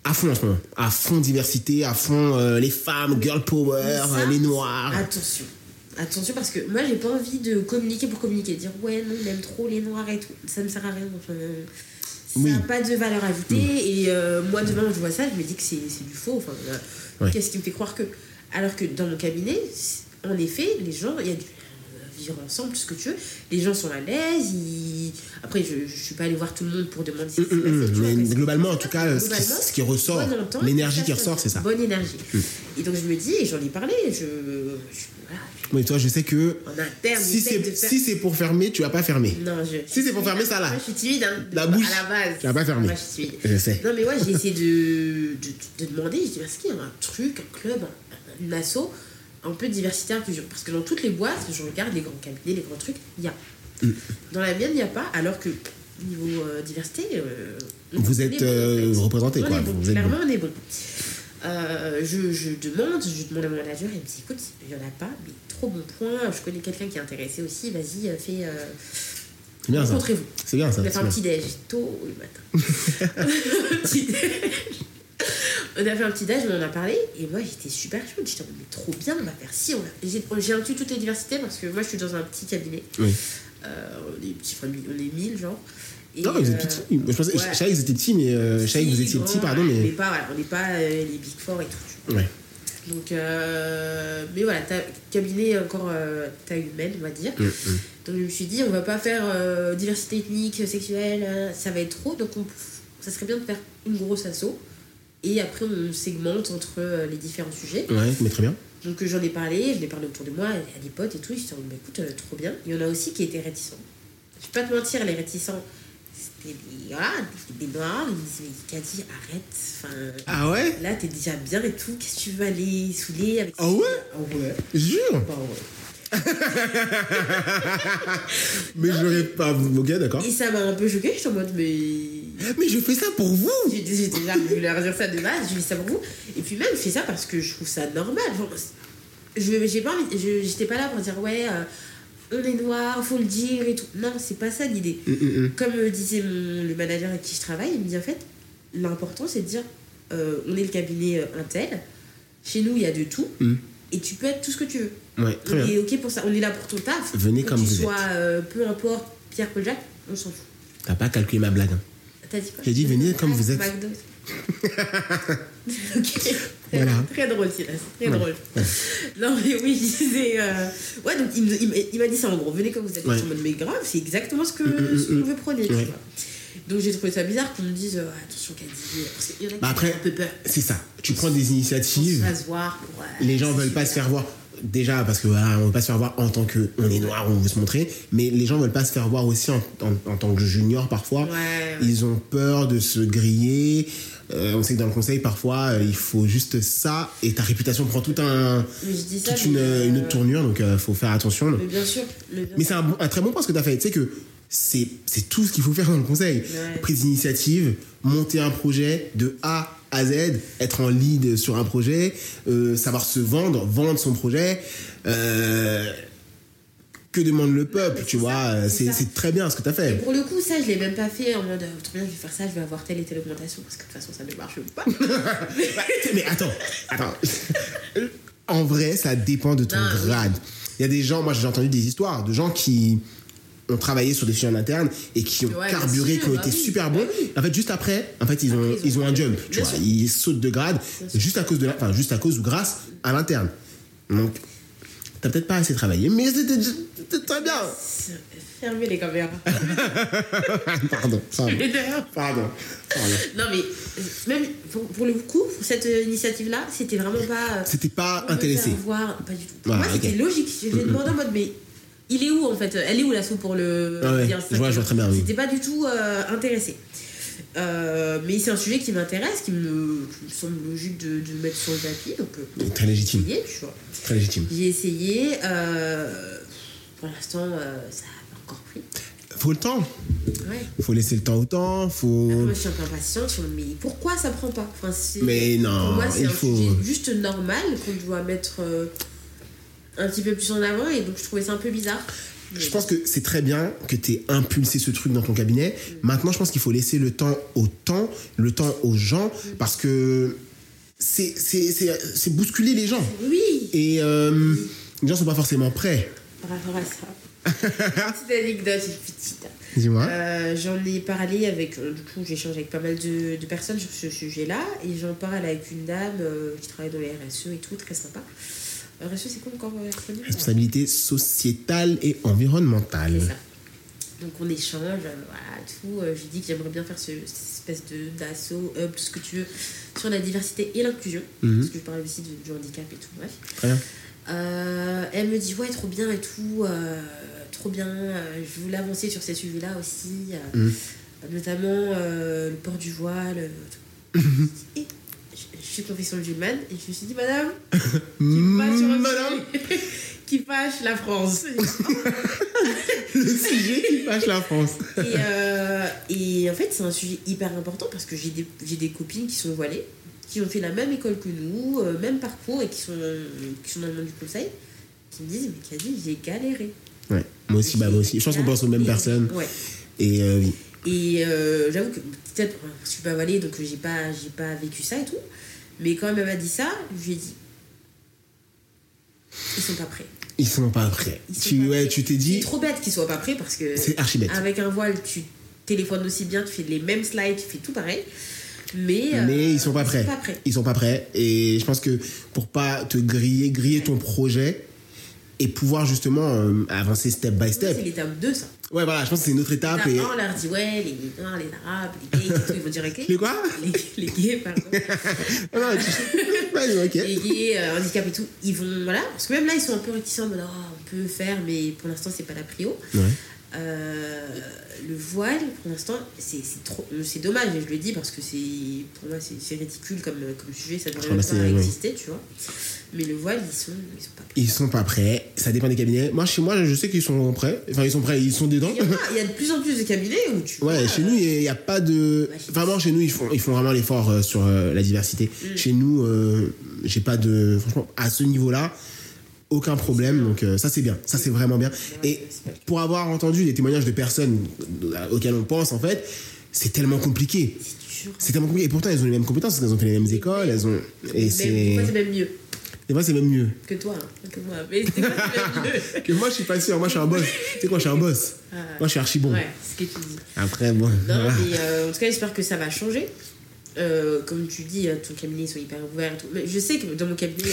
A: À fond en ce moment. À fond diversité, à fond euh, les femmes, girl power,
B: ça,
A: euh, les noirs.
B: Attention. Attention parce que moi j'ai pas envie de communiquer pour communiquer. Dire ouais, non, on aime trop les noirs et tout. Ça ne sert à rien. Enfin, ça
A: Oui.
B: n'a pas de valeur ajoutée. Et euh, moi demain je vois ça, je me dis que c'est c'est du faux. Enfin, euh,
A: Ouais.
B: Qu'est-ce qui me fait croire que? Alors que dans mon cabinet, en effet, les gens, il y a du vivre ensemble, tout ce que tu veux. Les gens sont à l'aise. Ils... Après, je, je suis pas allée voir tout le monde pour demander
A: hum.
B: vois,
A: Mais globalement, en tout cas, ce qui,
B: Globalement,
A: ce qui ressort, l'énergie qui ressort, c'est ça.
B: Bonne énergie. Et donc je me dis, et j'en ai parlé, je, je- voilà,
A: Oui, toi, je sais que
B: interne,
A: si c'est
B: faire...
A: si pour fermer, tu vas pas fermer.
B: Non, je...
A: Si c'est pour fermer, ça, là.
B: Moi, je suis timide, hein, de-
A: La bouche,
B: à la base.
A: tu vas pas fermer.
B: Moi, je suis timide.
A: Je sais.
B: Non, mais ouais, j'ai essayé de, de, de demander, je dis, est-ce qu'il y a un truc, un club, un, une asso, un peu de diversité, inclusion Parce que dans toutes les boîtes, je regarde les grands cabinets, les grands trucs, il y a.
A: Mm.
B: Dans la mienne, il n'y a pas, alors que niveau euh, diversité, euh,
A: Vous êtes, euh, représenté, quoi.
B: est bon,
A: Vous êtes
B: clairement, on est bon. Je, je demande, je demande à mon manager, il me dit écoute, il n'y en a pas, mais trop bon point, je connais quelqu'un qui est intéressé aussi, vas-y, fais.
A: C'est bien ça.
B: Rencontrez-vous.
A: C'est bien ça.
B: on a fait un
A: bien.
B: petit déj tôt le matin. (laughs) Un petit déj. (laughs) On a fait un petit déj, on en a parlé, et moi j'étais super chaude. J'étais mais trop bien, on va faire va... J'ai inclus toutes les diversités parce que moi je suis dans un petit cabinet.
A: Oui.
B: Euh, on est petits, on est 1000 genre. Et,
A: Non, vous êtes
B: euh,
A: petits. Je pensais,
B: ouais.
A: je savais que vous étiez petits, mais euh, je savais que vous
B: si,
A: étiez petits, pardon,
B: On
A: mais.
B: n'est pas, voilà, on n'est pas euh, les Big Four et tout.
A: Ouais.
B: Donc, euh, mais voilà, cabinet encore euh, taille humaine, on va dire.
A: Mm, mm.
B: Donc je me suis dit, on va pas faire euh, diversité ethnique, sexuelle, euh, ça va être trop. Donc on- ça serait bien de faire une grosse asso Et après, on segmente entre euh, les différents sujets.
A: Ouais, mais très bien.
B: Donc euh, j'en ai parlé, je l'ai parlé autour de moi, à des potes et tout. Je suis dit, bah, écoute, euh, trop bien. Il y en a aussi qui étaient réticents. Je vais pas te mentir, les réticents, c'était des, voilà, des noirs. Ils me disaient, mais Kadi, arrête. Enfin,
A: Ah ouais?
B: là, t'es déjà bien et tout. Qu'est-ce que tu veux aller saouler avec
A: Ah ouais?
B: Ah ouais.
A: Jure?
B: Bah ouais. (laughs)
A: Mais je l'aurais pas. Ok, d'accord.
B: Et ça m'a un peu choqué. Je suis en mode, mais.
A: Mais je fais ça pour vous
B: J'ai déjà voulu leur dire ça de base, je fais ça pour vous. Et puis même, je fais ça parce que je trouve ça normal. Genre, je j'ai pas j'étais pas là pour dire ouais, euh, on est noir, faut le dire et tout. Non, c'est pas ça l'idée.
A: Hum, hum, hum.
B: Comme euh, disait mon- le manager avec qui je travaille, il me dit en fait, l'important c'est de dire euh, on est le cabinet euh, Intel, chez nous il y a de tout,
A: Mm.
B: et tu peux être tout ce que tu veux.
A: Ouais, très
B: on
A: bien.
B: est ok pour ça, on est là pour ton taf.
A: Venez comme
B: tu
A: vous
B: sois, euh, peu importe, Pierre Paul Jacques, on s'en fout.
A: T'as pas calculé ma blague. hein.
B: T'as dit quoi
A: J'ai dit, venez comme vous êtes.
B: McDo. (laughs) ok. (laughs)
A: Voilà. (laughs)
B: Très drôle, Silas. Très
A: Ouais.
B: drôle. Non, mais oui, je disais. euh, Ouais, donc il, il, m'a- il m'a dit ça en gros. Venez comme vous êtes.
A: Ouais.
B: En mode, mais grave, c'est exactement ce que
A: Mm, mm,
B: ce
A: mm. Ouais.
B: vois. Donc j'ai trouvé ça bizarre qu'on me dise euh, attention, qui
A: Bah après,
B: ont un peu peur.
A: C'est ça. Tu prends des initiatives.
B: se voir. Pour, euh,
A: Les gens veulent pas se faire voir. Déjà parce que voilà, on veut pas se faire voir en tant que on est noir, on veut se montrer, mais les gens veulent pas se faire voir aussi en, en- en tant que junior parfois.
B: Ouais, ouais.
A: Ils ont peur de se griller. Euh, on sait que dans le conseil parfois euh, il faut juste ça et ta réputation prend tout un
B: ça.
A: toute une,
B: euh,
A: une autre tournure donc euh, faut faire attention.
B: Mais bien sûr. Mais, bien
A: Mais
B: sûr.
A: c'est un, très bon point ce que tu as fait. Tu sais que c'est c'est tout ce qu'il faut faire dans le conseil.
B: Ouais.
A: Prise d'initiative, monter un projet de A à Z, être en lead sur un projet, euh, savoir se vendre, vendre son projet. euh, que demande le peuple, tu vois euh,
B: c'est
A: très bien ce que tu as
B: Et
A: fait.
B: pour le coup, ça, je l'ai même pas fait en mode, trop bien, je vais faire ça, je vais avoir telle et telle augmentation, parce que de toute façon, ça ne marche pas. (laughs)
A: Bah, mais attends, attends. (laughs) en vrai, ça dépend de ton
B: Non,
A: grade. Il y a des gens, moi j'ai entendu des histoires de gens qui ont travaillé sur des sujets en interne et qui ont
B: Ouais,
A: carburé, qui ont été
B: bah oui,
A: super
B: bah
A: bons.
B: oui.
A: En fait, juste après, en fait, ils ont,
B: Après,
A: ils ont un jump, tu
B: Bien
A: vois.
B: sûr.
A: Ils sautent de grade juste à cause de la, enfin, juste à cause ou grâce à l'interne. Donc, t'as peut-être pas assez travaillé, mais c'était c'était très bien.
B: Fermez les caméras. (laughs)
A: pardon, pardon, pardon, pardon.
B: non, mais même pour, pour le coup, pour cette euh, initiative-là, c'était vraiment pas. euh,
A: C'était pas intéressé.
B: voir, pas du tout. Pour moi, c'était
A: ok.
B: logique. Je lui ai demandé en mode, mais il est où en fait Elle est où l'assaut pour le.
A: Ah ouais, je vois- je vois très bien, oui.
B: C'était pas du tout euh, intéressé. Euh, mais c'est un sujet qui m'intéresse, qui me, qui me semble logique de, de mettre sur le tapis. Donc, euh,
A: Très légitime,
B: essayé, tu vois.
A: très légitime.
B: J'ai essayé. pour l'instant, ça a pas encore pris.
A: Faut le temps.
B: Ouais.
A: Faut laisser le temps au temps. Faut.
B: Moi, je suis un peu impatiente. Mais pourquoi ça prend pas? Enfin,
A: Mais non,
B: Pour moi, c'est un
A: faut-
B: sujet juste normal qu'on doit mettre un petit peu plus en avant. Et donc, je trouvais ça un peu bizarre.
A: Je pense que c'est très bien que tu aies impulsé ce truc dans ton cabinet. Maintenant, je pense qu'il faut laisser le temps au temps, le temps aux gens, parce que c'est bousculer les gens.
B: Oui,
A: Et euh, les gens sont pas forcément prêts.
B: par rapport à ça. Petite anecdote, une petite.
A: Dis-moi.
B: Euh, j'en ai parlé avec. euh, du coup, j'échange avec pas mal de, de personnes sur ce sujet-là. Et j'en parle avec une dame euh, qui travaille dans les RSE et tout, très sympa. RSE, c'est quoi encore euh, l'acronyme
A: Responsabilité sociétale et environnementale.
B: C'est ça. Donc on échange, euh, voilà, tout. Euh, je lui dis que j'aimerais bien faire ce, cette espèce de d'assaut, hub, tout ce que tu veux, sur la diversité et l'inclusion.
A: Mhm.
B: Parce que je parle aussi du handicap et tout, bref.
A: Très bien.
B: Euh, elle me dit, ouais, trop bien et tout, euh, trop bien. je voulais avancer sur ces sujets-là aussi,
A: Mhm.
B: notamment euh, le port du voile. tout. et (laughs) suis confession musulmane et je me suis dit, madame, (laughs) qui
A: Madame, (laughs)
B: qui fâche la France. (laughs)
A: le sujet qui fâche la France.
B: Et, euh, et en fait, c'est un sujet hyper important parce que j'ai des, j'ai des copines qui sont voilées, qui ont fait la même école que nous, euh, même parcours et qui sont, qui sont dans le monde du conseil, qui me disent Mais Kadi, j'ai galéré.
A: Ouais. Moi aussi, bah, moi aussi. Je pense qu'on pense aux mêmes
B: Et-
A: personnes.
B: Ouais.
A: Et euh, oui.
B: Et j'avoue que peut-être, je suis pas voilée donc j'ai pas, j'ai pas vécu ça et tout. Mais quand elle m'a dit ça, je lui ai dit Ils sont pas prêts.
A: Ils sont pas prêts.
B: Sont
A: Tu,
B: pas
A: ouais,
B: prêts.
A: tu t'es
B: C'est
A: dit,
B: trop bête qu'ils soient pas prêts parce que.
A: c'est archi bête.
B: Avec un voile, tu téléphones aussi bien, tu fais les mêmes slides, tu fais tout pareil. Mais, euh,
A: Mais ils sont pas prêts.
B: Ils sont pas prêts.
A: Ils sont pas prêts. Et je pense que pour pas te griller, griller ton projet et pouvoir justement euh, avancer step by
B: Ouais,
A: step.
B: c'est l'étape 2, ça.
A: Ouais, voilà, je pense que c'est une autre étape. Et...
B: 1, on leur dit, ouais, les Noirs, les Arabes, les gays, et tout, ils vont dire, ok.
A: Les quoi?
B: Les, les gays, pardon. (laughs)
A: Ah non, tu- (laughs) Ouais, ok.
B: les gays, euh, handicap et tout, ils vont, voilà. Parce que même là, ils sont un peu réticents, en mode, oh, on peut faire, mais pour l'instant, c'est pas la prio.
A: Ouais.
B: Euh, le voile, pour l'instant, c'est trop. euh, C'est dommage, et je le dis parce que c'est pour moi c'est ridicule comme, comme sujet, ça devrait
A: Ah
B: pas
A: ouais.
B: exister, tu vois. Mais le voile, ils sont, ils sont pas prêts.
A: Ils sont pas prêts, ça dépend des cabinets. Moi, chez moi, je sais qu'ils sont prêts. Enfin, ils sont prêts, ils sont dedans.
B: Il y, a, il y a de plus en plus de cabinets où tu
A: Ouais,
B: vois,
A: chez
B: euh,
A: nous, il n'y a pas de.
B: Bah,
A: Vraiment, chez nous, ils font, ils font vraiment l'effort euh, sur la diversité.
B: Mm.
A: Chez nous, j'ai pas de. Franchement, à ce niveau-là, aucun problème. Donc, euh, ça, c'est bien. Ça, c'est vraiment bien. Et pour avoir entendu des témoignages de personnes auxquelles on pense, en fait, c'est tellement compliqué.
B: c'est
A: tellement compliqué. Et pourtant, elles ont les mêmes compétences, parce qu'elles ont fait les mêmes écoles. Elles ont. Et c'est.
B: C'est même mieux
A: Des fois, c'est même mieux.
B: que toi, hein, que moi. Mais des fois, c'est même mieux. (laughs)
A: Que moi, je suis pas sûr. Moi, je suis un boss. tu sais quoi, je suis un boss.
B: Ah.
A: Moi, je suis archi bon.
B: Ouais, c'est ce que tu dis.
A: Après, bon.
B: Non,
A: voilà. (laughs)
B: mais euh, en tout cas, j'espère que ça va changer. Euh, comme tu dis, euh, ton cabinet, sont hyper ouverts et tout. Mais je sais que dans mon cabinet,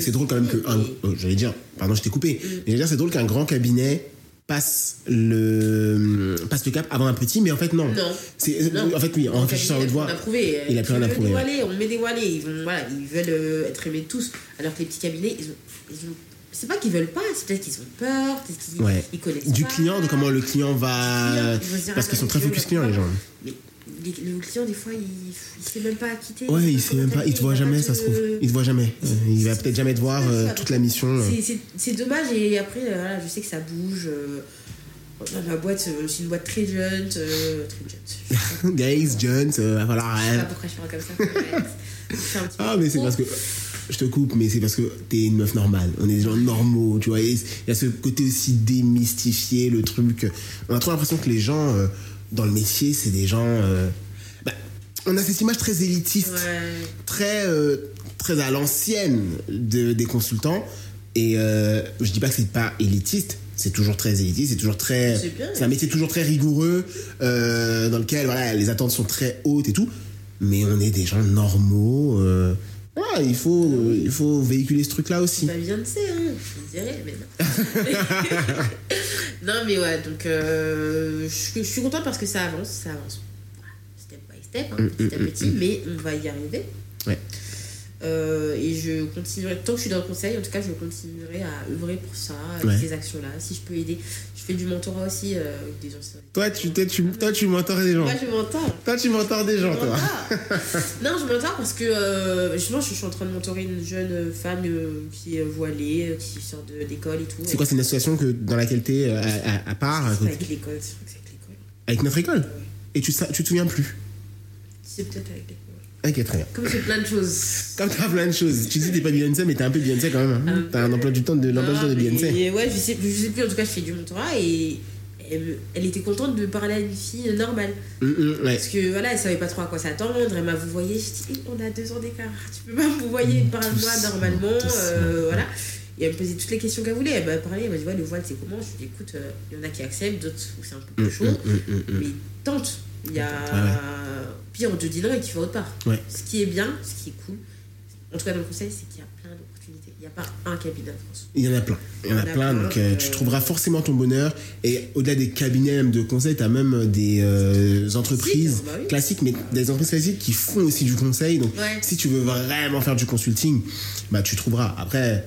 A: c'est drôle quand même que.
B: et-
A: oh, J'allais dire, pardon, je t'ai coupé.
B: Mm.
A: Mais j'allais dire, c'est drôle qu'un grand cabinet passe le, passe le cap avant un petit, mais en fait, non.
B: Non. Non.
A: En fait, oui, en réfléchissant à votre voix. Il a plus rien à prouver,
B: on met des voilés. Ils, vont, voilà, ils veulent euh, être aimés tous. Alors que les petits cabinets, ils ont. Ils ont c'est pas qu'ils veulent pas, c'est peut-être qu'ils ont peur, peut-être qu'ils
A: Ouais.
B: ils connaissent
A: Du
B: pas.
A: client, de comment le client va.
B: client,
A: Parce qu'ils sont
B: attends,
A: très focus
B: vais
A: client, les gens.
B: Mais les- le client, des fois, il, il sait même pas quitter.
A: Ouais, il sait même pas, il te voit jamais, ça se trouve. Il te voit jamais. Euh, Il va peut-être jamais te voir euh, toute la mission. euh.
B: C'est- dommage et après, je sais que ça bouge. ma boîte, c'est une boîte très jeune. euh, très jeune. (laughs)
A: Guys, Jones, euh, voilà.
B: Je sais pas pourquoi je parle comme ça.
A: Ah, mais c'est parce que. Je te coupe, mais c'est parce que t'es une meuf normale. On est des gens normaux, tu vois. Il y a ce côté aussi démystifié, le truc. On a trop l'impression que les gens euh, dans le métier, c'est des gens. euh, bah, on a cette image très élitiste,
B: Ouais.
A: très, euh, très à l'ancienne de, des consultants. Et euh, je dis pas que c'est pas élitiste, c'est toujours très élitiste, c'est toujours très.
B: C'est
A: un métier toujours très rigoureux, euh, dans lequel voilà, les attentes sont très hautes et tout. Mais on est des gens normaux. Voilà, il, faut, euh, il faut véhiculer ce truc-là aussi.
B: Bah, Beyoncé, hein, je dirais, mais non. (laughs) non, mais ouais, donc euh, je, je suis contente parce que ça avance, ça avance. Step by step, hein, petit à petit, mais on va y arriver. Euh, et je continuerai, tant que je suis dans le conseil, en tout cas, je continuerai à œuvrer pour ça, avec
A: Ouais.
B: ces actions-là. Si je peux aider, je fais du mentorat aussi euh, avec des anciens.
A: Toi, tu, tu, toi, tu mentores des gens.
B: Moi, je mentore.
A: Toi, tu mentores des gens,
B: Je
A: toi. (laughs)
B: non, je mentore parce que euh, justement, je suis en train de mentorer une jeune femme qui est voilée, qui sort de- d'école et tout.
A: C'est quoi, c'est une association que, dans laquelle t'es euh, à, à, à part
B: C'est avec l'école, c'est vrai que c'est avec l'école.
A: Avec notre école? Et tu, tu te souviens plus?
B: C'est peut-être avec l'école.
A: Ok, très bien.
B: Comme c'est plein de choses.
A: Comme t'as plein de choses. Tu dis t'es pas Beyoncé, mais t'es un peu Beyoncé quand même. hein. T'as un emploi du temps de, l'emploi du temps de Beyoncé.
B: Ouais, je sais, je sais plus, en tout cas, je fais du mentorat et elle, était contente de parler à une fille normale.
A: Hum, ouais.
B: Parce que voilà, elle savait pas trop à quoi s'attendre. Elle m'a vous voyez, je dis, Eh, on a deux ans d'écart. Tu peux pas vous voyez, parle-moi
A: Doucement,
B: normalement. euh, voilà. Et elle me posait toutes les questions qu'elle voulait. Elle m'a parlé, elle m'a dit, ouais, le voile, c'est comment? Je lui ai dit, écoute, euh, il y en a qui acceptent, d'autres où c'est un peu plus chaud. Mais tente. Il y a.
A: Ouais,
B: Pire, on te dit non et tu vas autre part.
A: Ouais.
B: Ce qui est bien, ce qui est cool, en tout cas dans le conseil, c'est qu'il y a plein d'opportunités. Il n'y a pas un cabinet en France.
A: Il y en a plein. Il y en a
B: Il y en a
A: plein,
B: plein,
A: donc euh,
B: euh,
A: tu trouveras forcément ton bonheur. Et au-delà des cabinets même de conseil, tu as même des euh, entreprises
B: bah oui.
A: classiques, mais des entreprises classiques qui font aussi du conseil. Donc
B: Ouais.
A: si tu veux vraiment faire du consulting, bah tu trouveras. Après,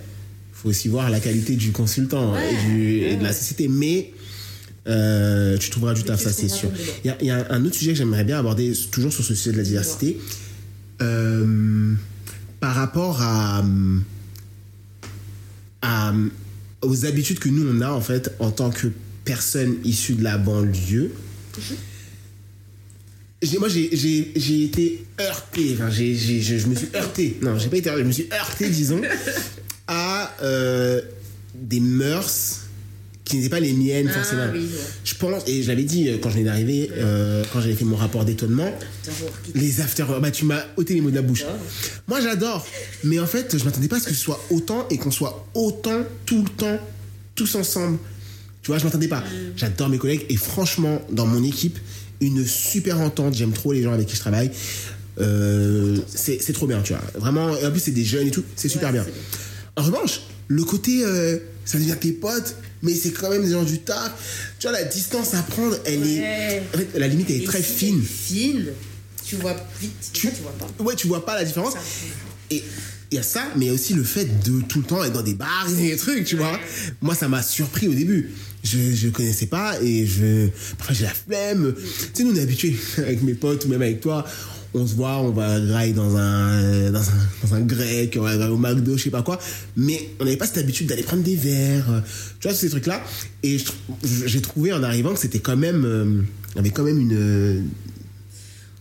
A: il faut aussi voir la qualité du consultant
B: Ouais,
A: et, du- et de la société, mais euh, tu trouveras du taf, ça c'est sûr. Il y a, il y a un autre sujet que j'aimerais bien aborder, toujours sur ce sujet de la diversité. Euh, par rapport à, à- aux habitudes que nous on a en fait en tant que personne issue de la banlieue. J'ai- Moi j'ai- été heurté, enfin, j'ai- je, je me suis heurté, non j'ai pas été heurté, je me suis heurté disons (laughs) à euh, des mœurs qui n'étaient pas les miennes forcément.
B: Ah oui, ouais.
A: Je pense, et je l'avais dit euh, quand je venais d'arriver, euh, quand j'avais fait mon rapport d'étonnement, les after bah tu m'as ôté les mots de la bouche. Moi j'adore, mais en fait je m'attendais pas à ce que ce soit autant et qu'on soit autant tout le temps tous ensemble. Tu vois, je m'attendais pas. J'adore mes collègues et franchement dans mon équipe une super entente. J'aime trop les gens avec qui je travaille. Euh, c'est trop bien, tu vois. Vraiment, et en plus c'est des jeunes et tout, c'est super
B: Ouais,
A: bien. En revanche, le côté euh, ça devient tes potes, mais c'est quand même des gens du taf. Tu vois, la distance à prendre, elle
B: Ouais.
A: est. En fait, la limite, elle est
B: Et
A: très
B: si
A: fine.
B: Fine. Tu vois vite. Tu, tu vois pas.
A: Ouais, tu vois pas la différence.
B: Ça.
A: Et il y a ça, mais il y a aussi le fait de tout le temps être dans des bars et des trucs, tu vois. Moi, ça m'a surpris au début. Je ne connaissais pas et je. Parfois, j'ai la flemme. Tu sais, nous, on est habitués (laughs) avec mes potes ou même avec toi. On se voit, on va grailler dans un, dans un, dans un grec, on va aller au McDo, je sais pas quoi. Mais on n'avait pas cette habitude d'aller prendre des verres, tu vois, tous ces trucs-là. Et j'ai trouvé en arrivant que c'était quand même. euh, il y avait quand même une.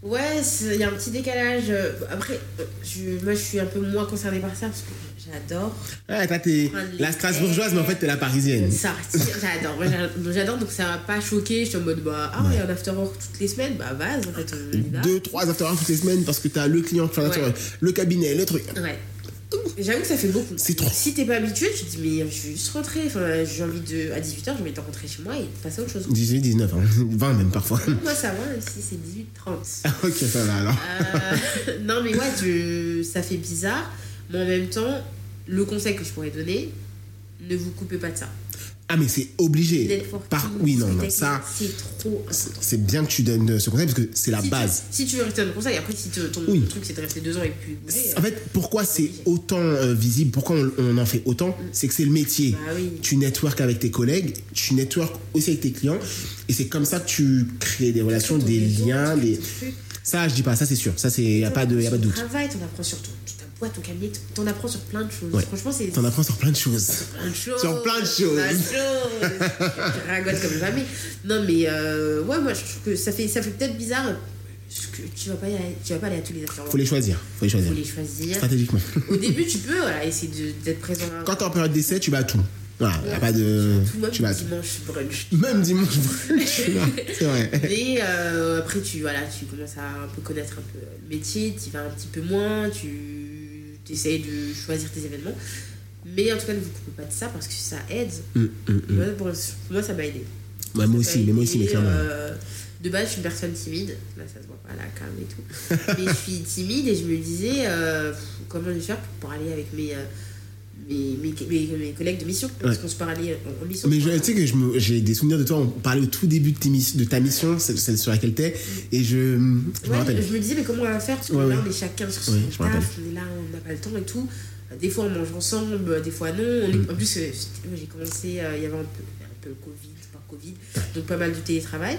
B: Ouais, il y a un petit décalage. Euh, Après, euh, je, moi je suis un peu moins concernée par ça parce que j'adore
A: Ouais, toi, t'es la Strasbourgeoise, mais en fait, t'es la parisienne.
B: si, J'adore. J'adore, donc ça m'a pas choqué. J'étais en mode, bah, ah, il y a un after work toutes les semaines. Bah, vas, en fait, on y va.
A: deux, trois after hours toutes les semaines parce que t'as le client qui fait
B: Ouais.
A: le cabinet, le truc.
B: Ouais. J'avoue que ça fait beaucoup.
A: C'est trop.
B: Si t'es pas habitué, tu te dis, mais je vais juste rentrer. Enfin, j'ai envie de. À 18h, je vais rentrer chez moi et passer à autre chose.
A: 18, 19, hein. (laughs) 20 même parfois.
B: Moi, ça va, si c'est 18h30. (laughs)
A: Ah, ok, ça va alors.
B: Euh, non, mais ouais, ça fait bizarre. Mais en même temps, le conseil que je pourrais donner, ne vous coupez pas de ça.
A: Ah, mais c'est obligé. Par... Oui, non, non, ça,
B: C'est trop
A: c'est bien que tu donnes ce conseil parce que c'est la
B: Si tu-
A: base.
B: si tu veux rester dans le conseil, après, si te- ton
A: Oui.
B: truc c'est de rester deux ans et puis.
A: En fait, pourquoi c'est autant euh, visible, pourquoi on, on en fait autant, c'est que c'est le métier.
B: Bah oui.
A: Tu network avec tes collègues, tu network aussi avec tes clients, et c'est comme ça que tu crées des relations, des liens, des... Ça, je dis pas, ça c'est sûr. Ça, c'est y a pas de, y a pas de doute.
B: Ton travail, t'en apprends sur ton, ton cabinet, t'en apprends sur plein de choses.
A: Ouais.
B: Franchement, c'est
A: T'en apprends sur plein de choses.
B: plein de choses.
A: Sur plein de choses.
B: Plein de choses. Je ragote comme jamais. Non, mais euh, ouais, moi, je trouve que ça fait, ça fait peut-être bizarre. que tu vas pas aller, tu vas pas aller à tous les after
A: Faut les choisir. Faut les choisir.
B: faut les choisir.
A: Stratégiquement.
B: Au début, tu peux voilà, essayer d'être présent. à-
A: Quand t'es en période d'essai, tu vas à tout. Voilà, y a pas de.
B: tout, même
A: Tu vas
B: dimanche brunch.
A: Même dimanche, vas. C'est vrai. (laughs)
B: Mais euh, après, tu, voilà, tu commences à un peu connaître un peu le métier, tu vas un petit peu moins, tu essayes de choisir tes événements. Mais en tout cas, ne vous coupez pas de ça parce que ça aide.
A: Hum, hum, hum.
B: Moi, pour, moi, ça m'a aidé.
A: Ouais, moi aussi,
B: m'a
A: mais moi aussi, mais clairement.
B: euh, de base, je suis une personne timide. Là, ça se voit pas, la cam et tout. (laughs) mais je suis timide et je me disais euh, comment je vais faire pour parler avec mes, euh, mes, mes, mes- mes collègues de mission. Parce
A: Ouais.
B: qu'on se parlait en, en mission.
A: Mais tu sais que j'ai des souvenirs de toi, on parlait au tout début de, tes miss- de ta mission, celle, celle sur laquelle t'es, et je, je me
B: Ouais,
A: rappelle.
B: je me disais, mais comment on va faire Parce que
A: Ouais,
B: là,
A: ouais.
B: on est chacun sur son taf, on est là, on n'a pas le temps et tout. Des fois, on mange ensemble, des fois, non.
A: Mm.
B: En plus, euh, j'ai commencé, euh, il y avait un peu, un peu le Covid, pas Covid, donc pas mal de télétravail.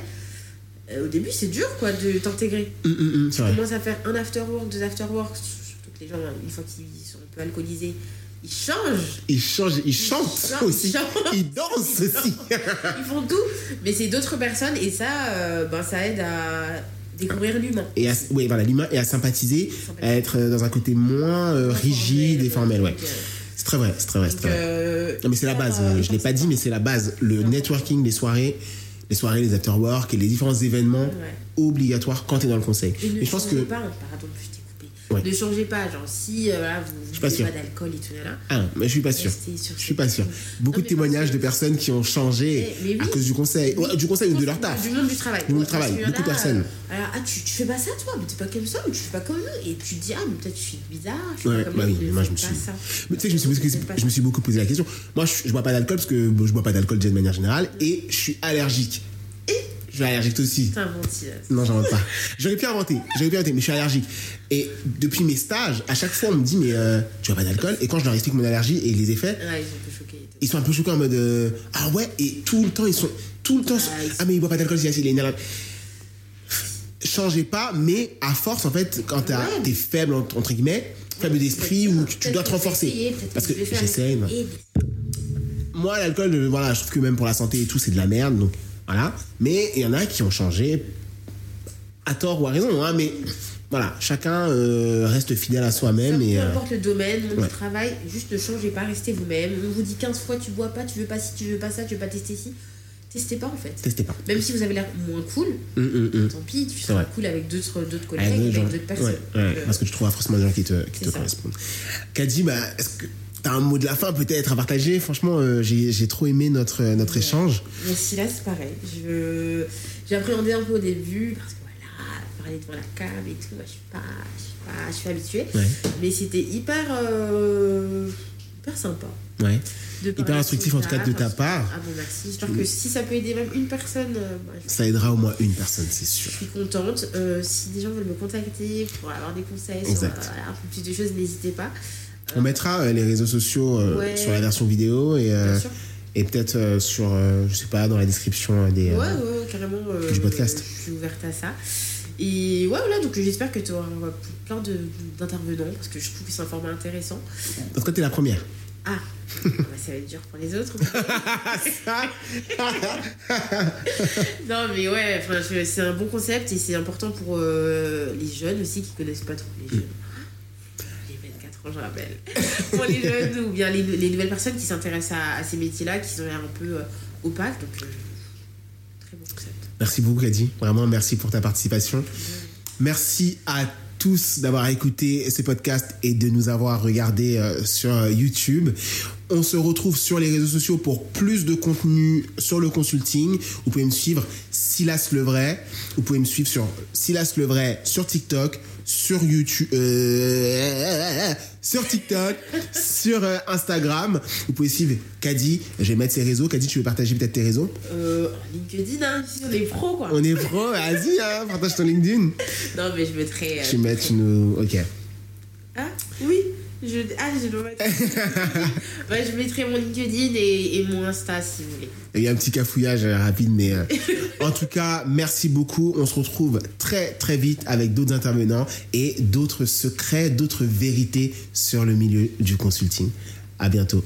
B: Euh, au début, c'est dur, quoi, de t'intégrer.
A: Hum, c'est
B: Tu commences à faire un after-work, deux after-work, surtout que les gens, une fois qu'ils sont un peu alcoolisés, ils changent.
A: Ils changent, ils chantent aussi, (laughs)
B: ils
A: dansent aussi.
B: Ils font tout, mais c'est d'autres personnes et ça, euh, ben, ça aide à découvrir l'humain.
A: Et à, oui, voilà, l'humain, et à sympathiser, à être dans un côté moins euh, rigide et formel, ouais.
B: Euh,
A: C'est très vrai, c'est très vrai, c'est très vrai. Non, mais c'est la base, je l'ai pas dit, mais c'est la base. Le networking, les soirées, les soirées, les after-work et les différents événements
B: Ouais.
A: obligatoires quand tu es dans le conseil.
B: Et
A: je pense que.
B: pas, pardon, je.
A: Ouais.
B: Ne changez pas, genre si euh, vous ne
A: pas
B: pas d'alcool et tout là,
A: Ah, mais je suis pas sûr. Je suis pas sûr. Beaucoup de
B: mais
A: témoignages de personnes qui ont changé
B: Eh, mais oui.
A: à cause du conseil, du conseil ou de leur taf.
B: Du monde du travail.
A: Du monde du travail, beaucoup de personnes.
B: euh, alors, ah, tu, tu fais pas ça toi, mais t'es pas comme ça, mais tu fais pas comme nous. Et tu te dis, ah, mais peut-être je suis bizarre, je
A: Ouais, bah oui,
B: ne
A: moi je me
B: pas
A: suis.
B: ça.
A: Mais tu sais que je me, suis, je me suis beaucoup posé la question. Moi, je, bois pas d'alcool parce que je bois pas d'alcool déjà de manière générale et je suis allergique. Je suis allergique aussi.
B: t'as inventé. là.
A: Non, j'invente pas. J'aurais pu inventer, j'aurais pu inventer, mais je suis allergique. Et depuis mes stages, à chaque fois, on me dit, mais euh, tu bois pas d'alcool? Et quand je leur explique mon allergie et les effets,
B: Ouais, ils sont un peu choqués.
A: ils sont un peu choqués en mode, euh, ah ouais, et tout le temps, ils sont, tout le temps,
B: Ah, ils
A: ah mais il boit pas d'alcool, c'est il est énervé. Changez pas, mais à force, en fait, quand t'as-
B: Ouais.
A: t'es faible, entre entre guillemets, faible d'esprit, ou tu, tu dois te renforcer. Parce que
B: je vais faire
A: j'essaie.
B: un-
A: mais-
B: Et-
A: Moi, l'alcool, euh, voilà, je trouve que même pour la santé et tout, c'est de la merde. Donc, voilà. Mais il y en a qui ont changé à tort ou à raison. Hein, mais voilà, chacun euh, reste fidèle à soi-même.
B: Peu
A: Et, euh,
B: importe le domaine, le
A: ouais.
B: travail, juste ne changez pas, restez vous-même. On vous dit 15 fois tu bois pas, tu veux pas ci, tu veux pas ça, tu veux pas tester ci. Testez pas en fait.
A: testez pas.
B: Même si vous avez l'air moins cool,
A: Hum, hum, hum.
B: tant pis, tu seras cool avec d'autres d'autres
A: Avec
B: collègues,
A: d'autres
B: avec d'autres personnes.
A: Ouais, ouais,
B: euh,
A: parce que tu trouveras forcément des gens qui te, qui te correspondent. Kadi, bah, est-ce que tu as un mot de la fin peut-être à partager Franchement, euh, j'ai trop aimé notre, euh, notre échange.
B: Si là, c'est pareil. Je... J'ai appréhendé un peu au début parce que voilà, parler devant la cam et tout, moi, je suis pas, je suis pas, je suis habituée.
A: Ouais.
B: Mais c'était hyper euh, hyper sympa.
A: Ouais. Hyper instructif, en tout cas, de ta part.
B: Ah bon, merci. J'espère que si ça peut aider même une personne, euh, bah, je
A: Ça aidera au moins une personne, c'est sûr.
B: suis contente. Euh, si des gens veulent me contacter pour avoir des conseils sur
A: Exact.
B: voilà, un peu plus de choses, n'hésitez pas.
A: On mettra euh, les réseaux sociaux euh,
B: Ouais.
A: sur la version vidéo et, euh, et peut-être sur, je sais pas, dans la description des.
B: Ouais, ouais, ouais, carrément.
A: du podcast.
B: Je suis ouverte à ça. Et ouais, voilà, donc j'espère que tu auras plein d'intervenants parce que je trouve que c'est un format intéressant.
A: En tout cas, t'es la première.
B: Ah, (laughs) bah, ça va être dur pour les autres. (laughs) non, mais ouais, c'est un bon concept et c'est important pour euh, les jeunes aussi qui connaissent pas trop les jeunes. Les 24 ans, je rappelle. (laughs) pour les jeunes ou bien les, les nouvelles personnes qui s'intéressent à, ces métiers-là, qui sont un peu euh, opaques. Donc, euh, très bon concept.
A: Merci beaucoup, Kadi. Vraiment, merci pour ta participation. Merci à tous d'avoir écouté ce podcast et de nous avoir regardé euh, sur YouTube. On se retrouve sur les réseaux sociaux pour plus de contenu sur le consulting. Vous pouvez me suivre Silas Levray. Vous pouvez me suivre sur Silas Levray sur TikTok, sur YouTube, euh, sur TikTok, sur euh, Instagram. Vous pouvez suivre Kadi. Je vais mettre ses réseaux. Kadi, tu veux partager peut-être tes réseaux?
B: Euh, LinkedIn, hein, on est pro quoi.
A: On est pro, vas-y, hein, partage ton LinkedIn.
B: Non, mais je mettrai. euh,
A: Tu mets, tu nous. Ok.
B: Ah, oui. Je, ah, je dois mettre. (laughs) ouais, je mettrai mon LinkedIn et, et mon Insta si vous voulez.
A: Il y a un petit cafouillage euh, rapide, mais euh, (laughs) en tout cas, merci beaucoup. On se retrouve très très vite avec d'autres intervenants et d'autres secrets, d'autres vérités sur le milieu du consulting. À bientôt.